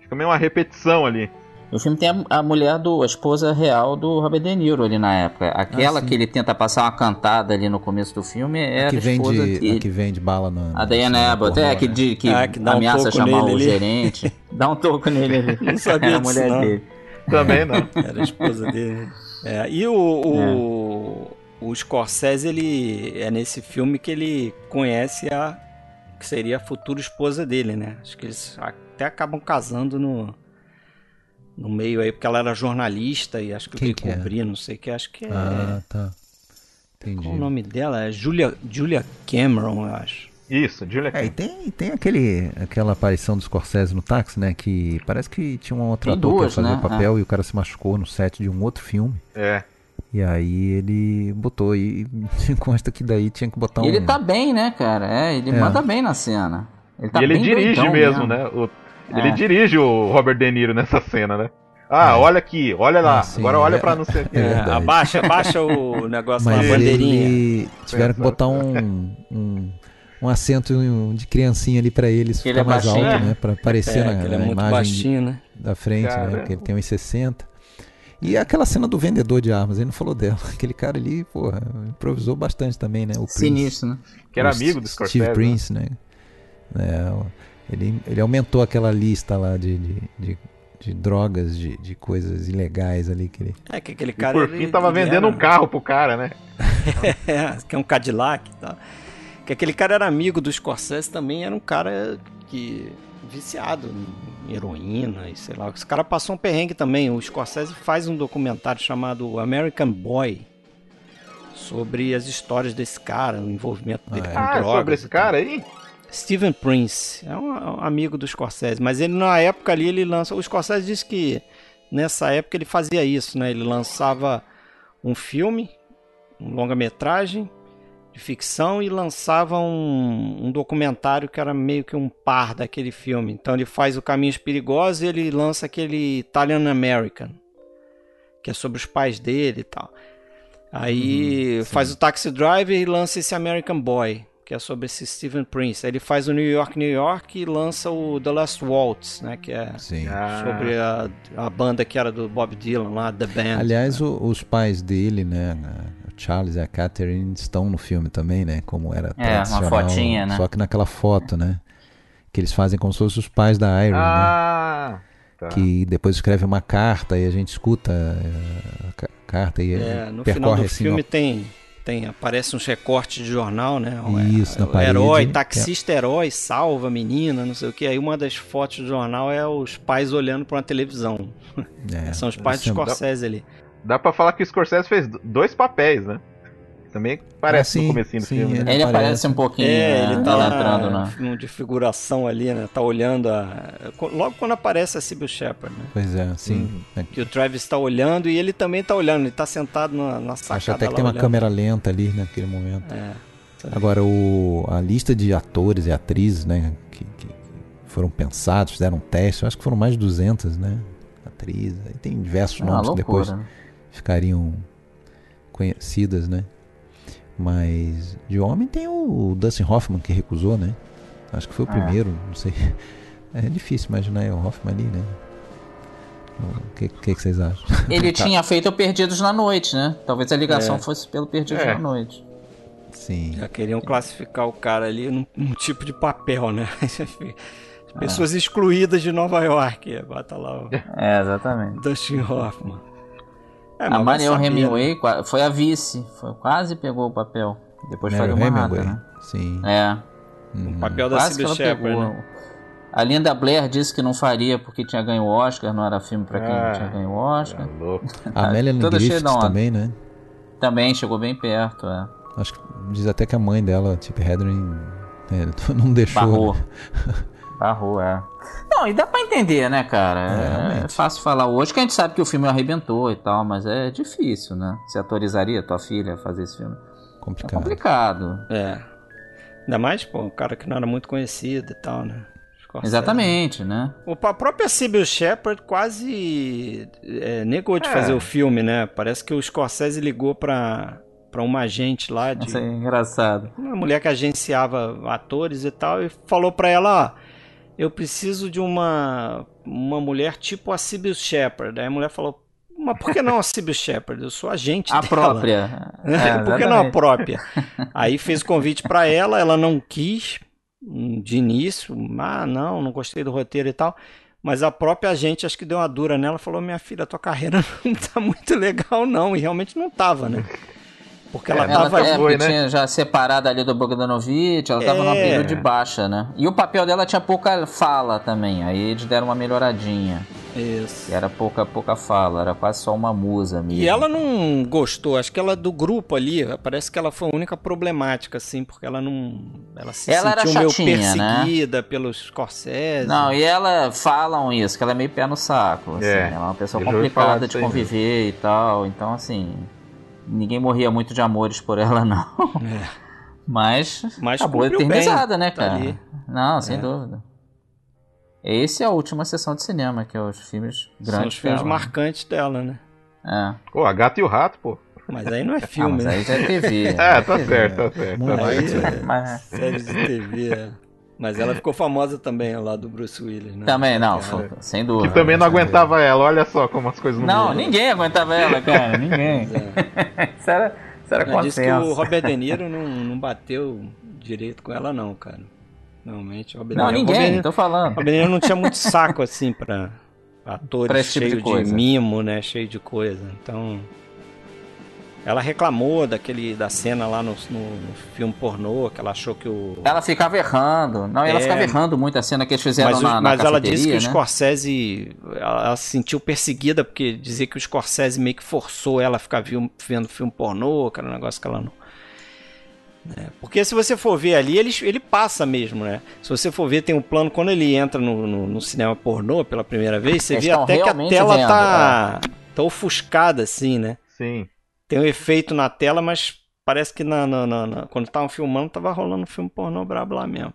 Fica meio uma repetição ali. O filme tem a, a mulher do. a esposa real do Robert De Niro ali na época. Aquela Ah, que ele tenta passar uma cantada ali no começo do filme era A a que esposa vende, dele. a que vende bala na. A Diana na Abbott, é, que, né? de- que, Ah, que dá um ameaça toco chamar nele o ali. gerente. Dá um toco nele ali. Não sabia é a mulher não. dele. Também não. Era a esposa dele. É, e o, o, o Scorsese, ele é nesse filme que ele conhece a que seria a futura esposa dele, né? Acho que eles até acabam casando no, no meio aí, porque ela era jornalista e acho que Quem veio que é? cobrir, não sei o que, acho que é. Ah, tá. Entendi. Qual o nome dela? É Julia, Julia Cameron, eu acho. Isso, Julia É, e Cameron. tem, tem aquele, aquela aparição do Scorsese no táxi, né? Que parece que tinha um outro Tem ator duas, que ia fazer né? o papel e o cara se machucou no set de um outro filme. É. E aí ele botou e consta que daí tinha que botar E um. ele tá bem, né, cara? É, ele É. manda bem na cena. Ele tá e ele bem dirige doidão mesmo, né? O- ele É. dirige o Robert De Niro nessa cena, né? Ah, olha aqui, olha lá. Ah, sim, Agora olha é. pra não quê. É verdade. abaixa, abaixa o negócio lá, a Mas bandeirinha. ele tiveram que botar um, um, um assento de criancinha ali pra ele Ele ficar é mais alto, baixinho. né? Pra aparecer É, na, é na muito imagem baixinho, né? da frente, Cara. né? Porque ele tem uns 60. E aquela cena do vendedor de armas, ele não falou dela. Aquele cara ali, porra, improvisou bastante também, né? O Prince. Sinistro, né? Que era O amigo do Steve Scorsese. né? Prince, né? É, ele, ele aumentou aquela lista lá de, de, de, de drogas, de, de coisas ilegais ali que ele. É que aquele E cara. por ele- fim tava ele vendendo era- um carro pro cara, né? É, que é um Cadillac e tal. Que aquele cara era amigo do Scorsese também, era um cara que viciado em heroína e sei lá. Esse cara passou um perrengue também. O Scorsese faz um documentário chamado American Boy sobre as histórias desse cara, o envolvimento dele Ah, é. com Ah, drogas. sobre esse cara aí? Steven Prince, é um, é um amigo do Scorsese, mas ele na época ali ele lança. O Scorsese disse que nessa época ele fazia isso, né? Ele lançava um filme, um longa-metragem, de ficção e lançava um, um documentário que era meio que um par daquele filme. Então ele faz o Caminhos Perigosos e ele lança aquele Italian American, que é sobre os pais dele e tal. Aí faz o Taxi Driver e lança esse American Boy, que é sobre esse Stephen Prince. Ele faz o New York, New York e lança o The Last Waltz, né? Que é Sim. sobre a, a banda que era do Bob Dylan lá, The Band. Aliás, o- os pais dele, né, o Charles e a Catherine estão no filme também, né, como era É, uma tradicional, fotinha, né? Só que naquela foto, né, que eles fazem como se fossem os pais da Iris, né, Ah, tá. que depois escreve uma carta e a gente escuta eh, a ca- carta e É, no percorre final do assim, filme ó, tem, tem aparece uns recortes de jornal, né? Isso, na parede. herói, É. taxista herói, salva a menina, não sei o que. Aí uma das fotos do jornal é os pais olhando para uma televisão. é, São os pais do é- Scorsese ali. Dá pra falar que o Scorsese fez dois papéis, né? Também parece Ah, sim, no comecinho do sim, filme. né? Ele Ele aparece aparece. um pouquinho, É, né, ele tá lá entrando no de figuração ali, né? Tá olhando a. Logo quando aparece a Sybil Shepard, né? Pois é, sim. É, Que o Travis tá olhando e ele também tá olhando, ele tá sentado na, na sacada Acho até que lá tem uma olhando. câmera lenta ali naquele momento. É. Agora, o, a lista de atores e atrizes, né, que, que foram pensados, fizeram um teste, eu acho que foram mais de 200, né, atrizes. Aí tem diversos É nomes que depois né? ficariam conhecidas, né. Mas de homem tem o Dustin Hoffman que recusou, né. Acho que foi o Ah. primeiro, não sei. É difícil imaginar o Hoffman ali, né. O que, que, que vocês acham? Ele tinha feito o Perdidos na Noite, né? Talvez a ligação É. fosse pelo Perdidos É. na Noite. Sim. Já queriam classificar o cara ali num, num tipo de papel, né? As Pessoas excluídas de Nova York. Bota lá o É, exatamente. Dustin Hoffman. É, a Mariel saber, Hemingway né? foi a vice, foi, quase pegou o papel. Depois Mary foi do Manhattan, Hemingway, né? sim. É, Uhum. O papel da quase que Sybil ela Shepard, pegou. né? A Linda Blair disse que não faria porque tinha ganho o Oscar, não era filme pra quem Ah, tinha ganho o Oscar. Tá louco. A Griffiths da onda. também, né? Também chegou bem perto, é. Acho que diz até que a mãe dela, Tip Hedren, é, não deixou. Barrou. né? Barrou, é. Não, e dá pra entender, né, cara? É, É, fácil falar hoje que a gente sabe que o filme arrebentou e tal, mas é difícil, né? Você autorizaria tua filha a fazer esse filme? É Complicado. complicado. É. Ainda mais, pô, um cara que não era muito conhecido e tal, né? Scorsese. Exatamente, né? O, a própria Sybil Shepard quase é, negou de É. fazer o filme, né? Parece que o Scorsese ligou pra, pra uma agente lá de. Isso é engraçado. uma mulher que agenciava atores e tal, e falou pra ela, ó, eu preciso de uma uma mulher tipo a Sybil Shepard. Aí a mulher falou, mas por que não a Sybil Shepard? Eu sou agente A dela. própria. É, por que não a própria? Aí fez o convite pra ela, ela não quis hum, de início, ah, não, não gostei do roteiro e tal. Mas a própria agente acho que deu uma dura nela, falou: "Minha filha, tua carreira não tá muito legal não", e realmente não tava, né? Porque ela É, Ela tava é, foi, porque né? tinha já separado ali do Bogdanovich, ela tava num É. período de baixa, né? E o papel dela tinha pouca fala também, aí eles deram uma melhoradinha. Isso. Que era pouca, pouca fala, era quase só uma musa mesmo. E ela não gostou, acho que ela do grupo ali, parece que ela foi a única problemática, assim, porque ela não. Ela se Ela era sentiu meio chatinha, né? perseguida pelos Scorsese. Não, e ela falam isso, que ela é meio pé no saco. Assim, É, ela é uma pessoa eu complicada de conviver e tal. Então, assim, ninguém morria muito de amores por ela, não. É. Mas, Mas acabou eternizada, né, tá cara? ali. Não, sem É. dúvida. Esse é a última sessão de cinema, que é os filmes São grandes os filmes dela. marcantes dela, né? É. Pô, a gata e o rato, pô. Mas aí não é Ah, filme, mas né? aí já é TV. É, tá certo, tá certo. Tá Muito. certo. Mas- Séries de TV, é. Mas ela ficou famosa também lá do Bruce Willis, né? Também, não, sem dúvida. Que também não aguentava ela, olha só como as coisas não Não, ninguém aguentava ela, cara, ninguém. isso era, isso era Ela disse que o. Robert De Niro não, não bateu direito com ela, não, cara. Realmente, o Robert Não, De Niro- ninguém, Robert, tô falando. Robert De Niro não tinha muito saco, assim, pra atores Pra esse tipo de cheios de, coisa. mimo, né? Cheio de coisa. Então... Ela reclamou daquele, da cena lá no, no, no filme pornô, que ela achou que o... Ela ficava errando. Não, ela É. ficava errando muito a cena que eles fizeram mas, o- na, na mas ela disse que o né? Scorsese ela, se sentiu perseguida porque dizia que o Scorsese meio que forçou ela a ficar viu- vendo filme pornô, que era um negócio que ela não. É, porque se você for ver ali, ele, ele passa mesmo, né? Se você for ver, tem um plano, quando ele entra no, no- no cinema pornô pela primeira vez, você Eles vê até que a tela vendo, tá, tá ofuscada, assim, né? Sim. Tem um efeito na tela, mas parece que na, na, na, na- quando estavam filmando, tava rolando um filme pornô brabo lá mesmo.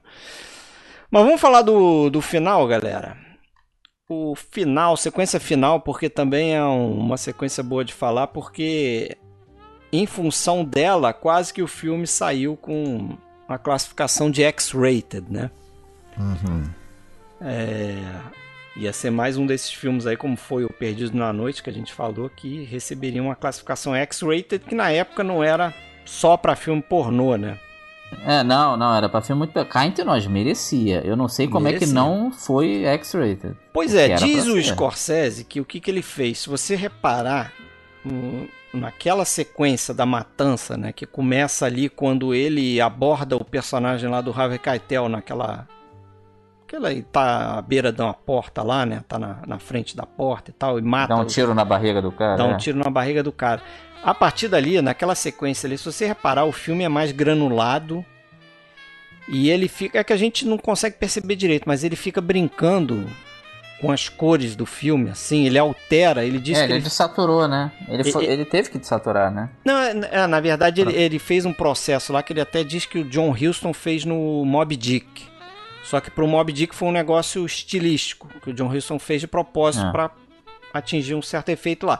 Mas vamos falar do, do final, galera. O final, sequência final, porque também é um- uma sequência boa de falar, porque em função dela, quase que o filme saiu com a classificação de X-rated, né? É, ia ser mais um desses filmes aí, como foi o Perdido na Noite, que a gente falou, que receberia uma classificação X-rated, que na época não era só pra filme pornô, né? É, não, não, era pra filme muito. Cá entre nós, merecia. Eu não sei como é que Merecia. não foi X-rated. Pois é, diz o. Scorsese que o que, que ele fez, se você reparar naquela sequência da matança, né, que começa ali quando ele aborda o personagem lá do Harvey Keitel naquela que ele tá à beira de uma porta lá, né, tá na, na frente da porta e tal e mata Dá um tiro na barriga do cara. dá um é. tiro na barriga do cara. A partir dali, naquela sequência ali, se você reparar, o filme é mais granulado. E ele fica. É que a gente não consegue perceber direito, mas ele fica brincando com as cores do filme, assim, ele altera, ele diz É, que ele ele. desaturou, né? Ele, foi- E- e- ele teve que desaturar, né? Não, é- é, na verdade, ele, ele fez um processo lá que ele até diz que o John Huston fez no Mob Dick. Só que pro Mob Dick foi um negócio estilístico, que o John Huston fez de propósito Ah. para atingir um certo efeito lá.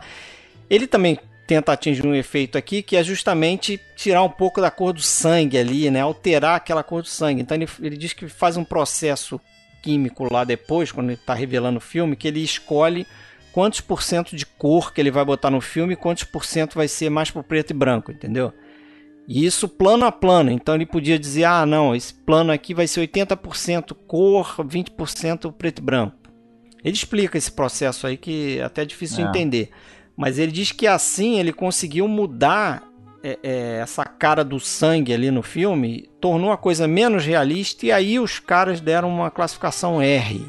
Ele também tenta atingir um efeito aqui que é justamente tirar um pouco da cor do sangue ali, né? Alterar aquela cor do sangue. Então ele, ele diz que faz um processo químico lá depois, quando ele está revelando o filme, que ele escolhe quantos por cento de cor que ele vai botar no filme e quantos por cento vai ser mais pro preto e branco, entendeu? E isso plano a plano. Então ele podia dizer: ah, não, esse plano aqui vai ser 80% cor, 20% preto e branco. Ele explica esse processo aí que é até difícil de É. entender. Mas ele diz que assim ele conseguiu mudar é, é, essa cara do sangue ali no filme, tornou a coisa menos realista e aí os caras deram uma classificação R,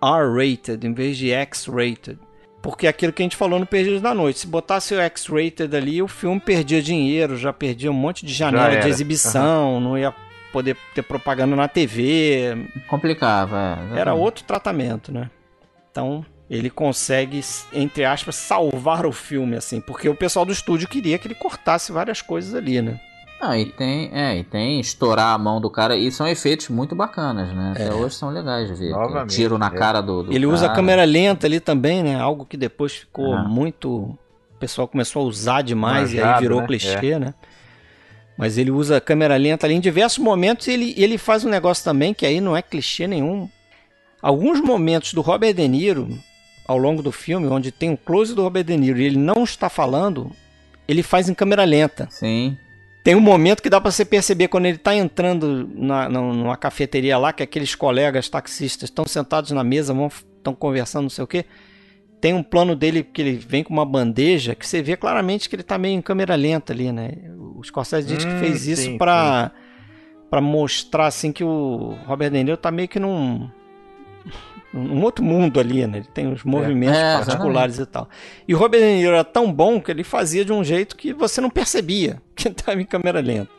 R-rated, em vez de X-rated. Porque é aquilo que a gente falou no Perdidos da Noite. Se botasse o X-rated ali, o filme perdia dinheiro, já perdia um monte de janela de exibição, não ia poder ter propaganda na TV. Complicava, é. Era outro tratamento, né? Então, ele consegue, entre aspas, salvar o filme, assim, porque o pessoal do estúdio queria que ele cortasse várias coisas ali, né? Não, e tem, é, e tem estourar a mão do cara, e são efeitos muito bacanas, né? Até É. hoje são legais de ver. Novamente, Tiro na é. cara do, do ele usa cara. câmera lenta ali também, né? Algo que depois ficou Ah. muito. O pessoal começou a usar demais e aí virou né? clichê, né? Mas ele usa câmera lenta ali em diversos momentos e ele, ele faz um negócio também que aí não é clichê nenhum. Alguns momentos do Robert De Niro, ao longo do filme, onde tem um close do Robert De Niro e ele não está falando, ele faz em câmera lenta. Sim. Tem um momento que dá pra você perceber quando ele tá entrando na, numa cafeteria lá, que aqueles colegas taxistas estão sentados na mesa, estão conversando, não sei o quê. Tem um plano dele que ele vem com uma bandeja que você vê claramente que ele tá meio em câmera lenta ali, né? O Scorsese diz que Hum, fez isso pra, pra mostrar assim que o Robert De Niro tá meio que num num outro mundo ali, né? Ele tem os movimentos É, particulares e tal. E o Robert De Niro era tão bom que ele fazia de um jeito que você não percebia que ele estava em câmera lenta.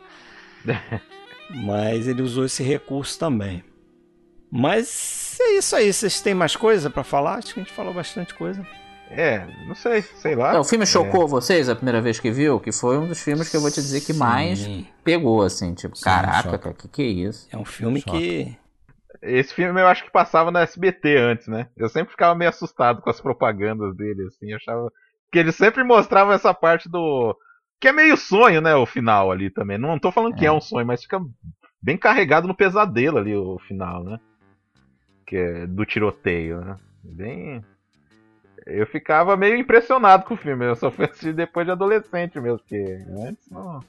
Mas ele usou esse recurso também. Mas é isso aí. Vocês têm mais coisa pra falar? Acho que a gente falou bastante coisa. É, não sei, sei lá. É, o filme chocou vocês a primeira vez que viu? Que foi um dos filmes que eu vou te dizer que mais Sim. pegou, assim, tipo, Sim, caraca, cara, que que é isso? É um filme Choca. que. Esse filme eu acho que passava na SBT antes, né? Eu sempre ficava meio assustado com as propagandas dele, assim, achava. Que eles sempre mostravam essa parte do. Que é meio sonho, né? O final ali também. Não tô falando que é, É. um sonho, mas fica bem carregado no pesadelo ali o final, né? Que é do tiroteio, né? Bem. Eu ficava meio impressionado com o filme. Eu só fui assistir depois de adolescente mesmo, porque antes não.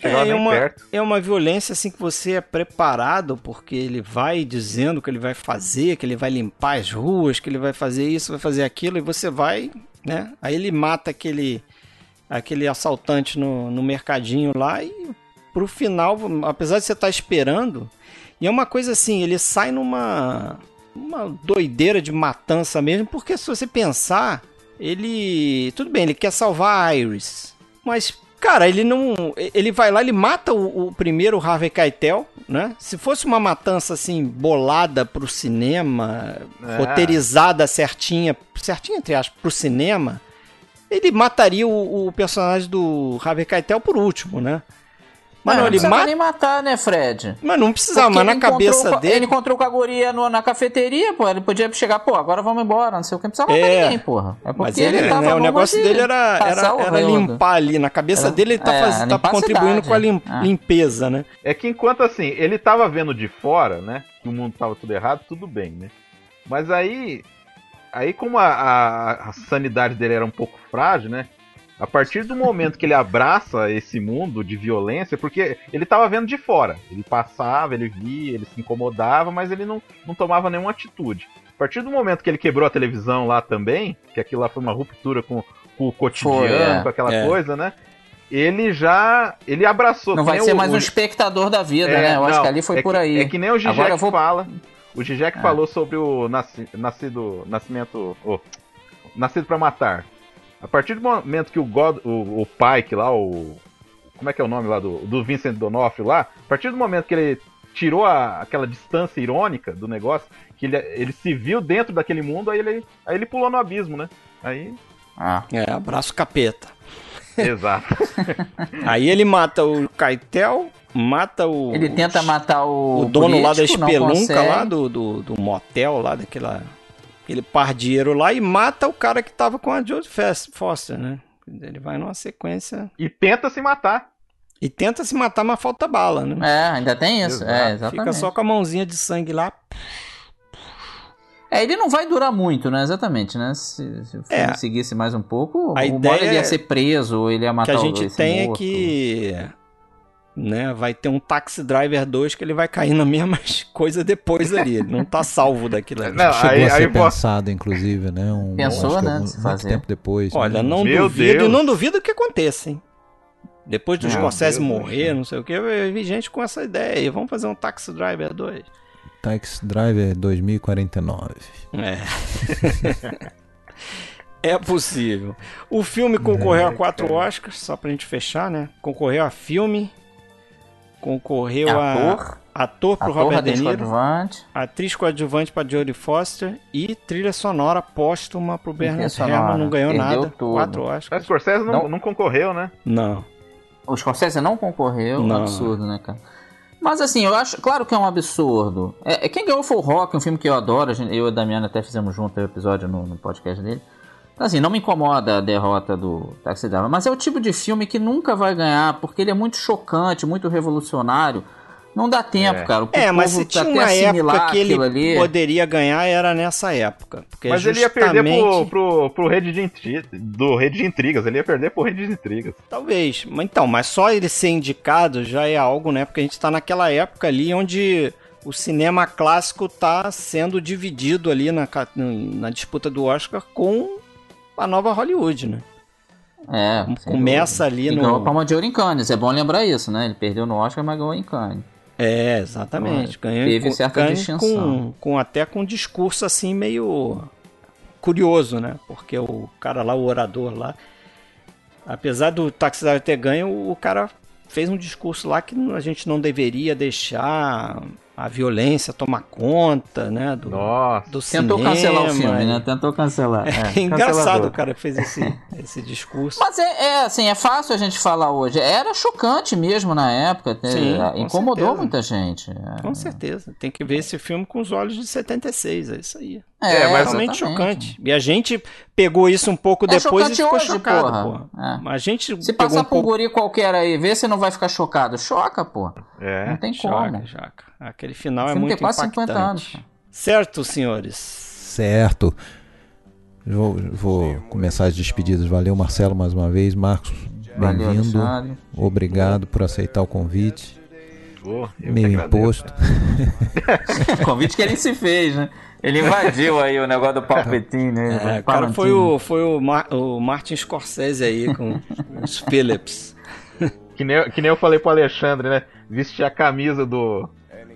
Chegava É, nem uma- perto. É uma violência assim que você é preparado, porque ele vai dizendo que ele vai fazer, que ele vai limpar as ruas, que ele vai fazer isso, vai fazer aquilo, e você vai, né? Aí ele mata aquele aquele assaltante no, no mercadinho lá e pro final, apesar de você estar esperando, e é uma coisa assim, ele sai numa uma doideira de matança mesmo, porque se você pensar, ele, tudo bem, ele quer salvar a Iris, mas Cara, ele não. Ele vai lá, ele mata o, o primeiro Harvey Keitel, né? Se fosse uma matança assim, bolada pro cinema, É. roteirizada certinha, certinha entre aspas, pro cinema, ele mataria o, o personagem do Harvey Keitel por último, né? Mas É, ele precisava mata. nem matar, né, Fred? Mas não precisava, Porque mas na cabeça dele. Ele encontrou com a guria no- na cafeteria, pô. Ele podia chegar, pô, agora vamos embora, não sei o que. Não precisava matar É. ninguém, porra. É porque Mas ele, ele tava né, o negócio de dele era, era, era limpar ali. Na cabeça Era- dele ele tá, é, faz- tá contribuindo com a lim- é. limpeza, né? É que enquanto assim, ele tava vendo de fora, né? Que o mundo tava tudo errado, tudo bem, né? Mas aí. Aí como a, a- a sanidade dele era um pouco frágil, né? A partir do momento que ele abraça esse mundo de violência, porque ele tava vendo de fora. Ele passava, ele via, ele se incomodava, mas ele não, não tomava nenhuma atitude. A partir do momento que ele quebrou a televisão lá também, que aquilo lá foi uma ruptura com, com o cotidiano, Foi, é. com aquela É. coisa, né? Ele já. Ele abraçou. Não que vai ser o- mais um espectador da vida, é, né? Eu acho não, que ali foi é por que- aí. É que nem o eu vou- fala. O Zizek É. falou sobre o nasci, nascido, nascimento. oh, nascido pra matar. A partir do momento que o God, o, o Pike lá, o. Como é que é o nome lá do, do Vincent D'Onofrio lá? A partir do momento que ele tirou a- aquela distância irônica do negócio, que ele, ele se viu dentro daquele mundo, aí ele, aí ele pulou no abismo, né? Aí. Ah, É, abraço capeta. Exato. Aí ele mata o Kaitel, mata o. ele tenta matar o. o dono lá da político, espelunca lá do, do, do motel lá, daquela. Aquele pardieiro lá e mata o cara que tava com a Jodie Foster, né? Ele vai numa sequência. E tenta se matar. E tenta se matar, mas falta bala, né? É, ainda tem isso. Exato. É, exatamente. Fica só com a mãozinha de sangue lá. É, ele não vai durar muito, né? Exatamente, né? Se, se o filme É. seguisse mais um pouco, A hora ideia ele ia é ser preso, ou ele ia O que matar a o- gente tem é morto. que. Né, vai ter um Taxi Driver 2 que ele vai cair na mesma coisa depois ali. Ele não tá salvo daquilo ali. Não, Chegou aí- a ser aí pensado, inclusive, né? Um, Pensou, né, algum- muito tempo depois. Olha, né? não Meu duvido, Deus. e não duvido que aconteça, hein? Depois do Scorsese Deus morrer, céu. não sei o que, eu vi gente com essa ideia aí. Vamos fazer um Taxi Driver 2. Taxi Driver 2049. É. é possível. O filme concorreu a quatro Oscars, só pra gente fechar, né? Concorreu a filme, concorreu a Ator, ator pro ator, Robert De atriz Niro, coadjuvante. atriz coadjuvante pra Jodie Foster e trilha sonora póstuma pro Bernard sonora. Herrmann. Não ganhou Perdeu nada. tudo. Quatro Mas Oscars. Scorsese não, Não. não concorreu, né? Não. O Scorsese não concorreu, Não. absurdo, né, cara? Mas assim, eu acho, claro que é um absurdo. É, é- quem ganhou foi o Rock, um filme que eu adoro. a gente- eu e a Damiana até fizemos junto o episódio no, no podcast dele. Então, assim, não me incomoda a derrota do Taxi Driver, mas é o tipo de filme que nunca vai ganhar, porque ele é muito chocante, muito revolucionário. Não dá tempo, É. cara. O É, mas se tinha até uma época que ele ali. poderia ganhar, era nessa época. Porque Mas ele ia perder pro, justamente- pro, pro Rede de Intri- do Rede de Intrigas. Ele ia perder pro Rede de Intrigas. Talvez. Mas Então, mas só ele ser indicado já é algo, né? Porque a gente tá naquela época ali onde o cinema clássico tá sendo dividido ali na, na disputa do Oscar com a nova Hollywood, né? É, Começa dúvida. ali E no- ganhou a palma de ouro em Cannes, é bom lembrar isso, né? Ele perdeu no Oscar, mas ganhou em Cannes. É, exatamente. Ganhou Teve com, certa ganhou distinção. com, com até com um discurso assim meio curioso, né? Porque o cara lá, o orador lá, apesar do Taxi Driver ter ganho, o cara fez um discurso lá que a gente não deveria deixar a violência tomar conta, né? Do, Nossa. do Tentou cinema. cancelar o filme, né? Tentou cancelar. É É, engraçado o cara que fez esse, esse discurso. Mas é, é, assim, é fácil a gente falar hoje. Era chocante mesmo na época. né? Sim, com Incomodou certeza. muita gente. É, Com certeza. Tem que ver esse filme com os olhos de 76, é isso aí. É, mas- realmente exatamente. chocante. E a gente pegou isso um pouco É depois e ficou hoje, chocado, porra. porra. É. Mas a gente Se passar um por um pouco... guri qualquer aí, vê se não vai ficar chocado. Choca, pô. É. Não tem Choca, como. choca. Aquele final é muito tem quase impactante. 50 anos. Certo, senhores? Certo. Vou, vou começar as despedidas. Valeu, Marcelo, mais uma vez. Marcos, bem-vindo. Obrigado por aceitar o convite. Pô, eu que Meio agradeço. imposto. Convite que ele se fez, né? Ele invadiu aí o negócio do palpetinho, né? É, o cara foi o, foi o, Mar- o Martin Scorsese aí com os Phillips. Que nem, eu- que nem eu falei pro Alexandre, né? Vestir a camisa do,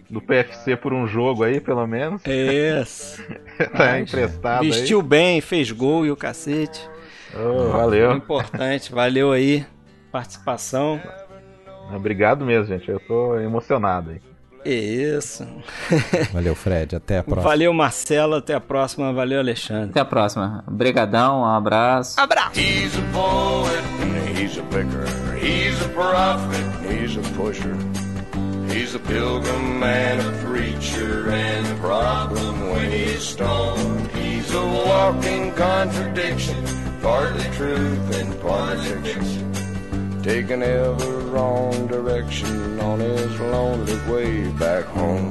do PFC por um jogo aí, pelo menos. Isso. tá emprestado Vestiu bem, fez gol e o cacete. aí. Ô, Foi valeu. importante, valeu aí. Participação. Obrigado mesmo, gente. Eu tô emocionado aí. Isso. Valeu, Fred. Até a próxima. Valeu, Marcelo. Até a próxima. Valeu, Alexandre. Até a próxima. Obrigadão, um abraço. Abraço. He's a poet and he's a picker. He's a prophet and he's a pusher. He's a pilgrim and a preacher and a problem when he's stoned. He's a walking contradiction, partly truth and partly fiction. Taking every wrong direction on his lonely way back home.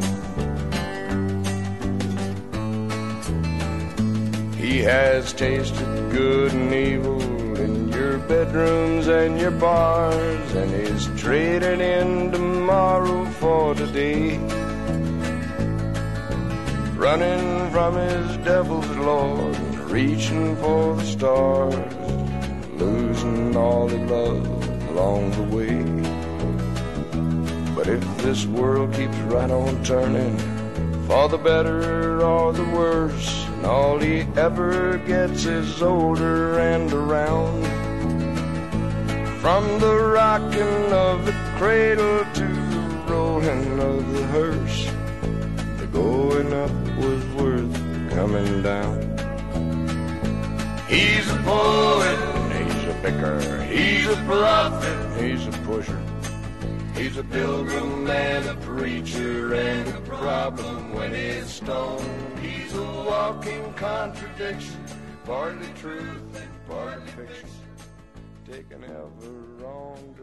He has tasted good and evil in your bedrooms and your bars, and he's trading in tomorrow for today. Running from his devil's lord, reaching for the stars, losing all he loved along the way. But if this world keeps right on turning, for the better or the worse, and all he ever gets is older and around. From the rocking of the cradle to the rolling of the hearse, the going up was worth coming down. He's a poet, picker, he's a prophet, he's a pusher. He's a pilgrim and a preacher and a problem when he's stoned. He's a walking contradiction, partly truth and partly fiction. Taking ever wrong direction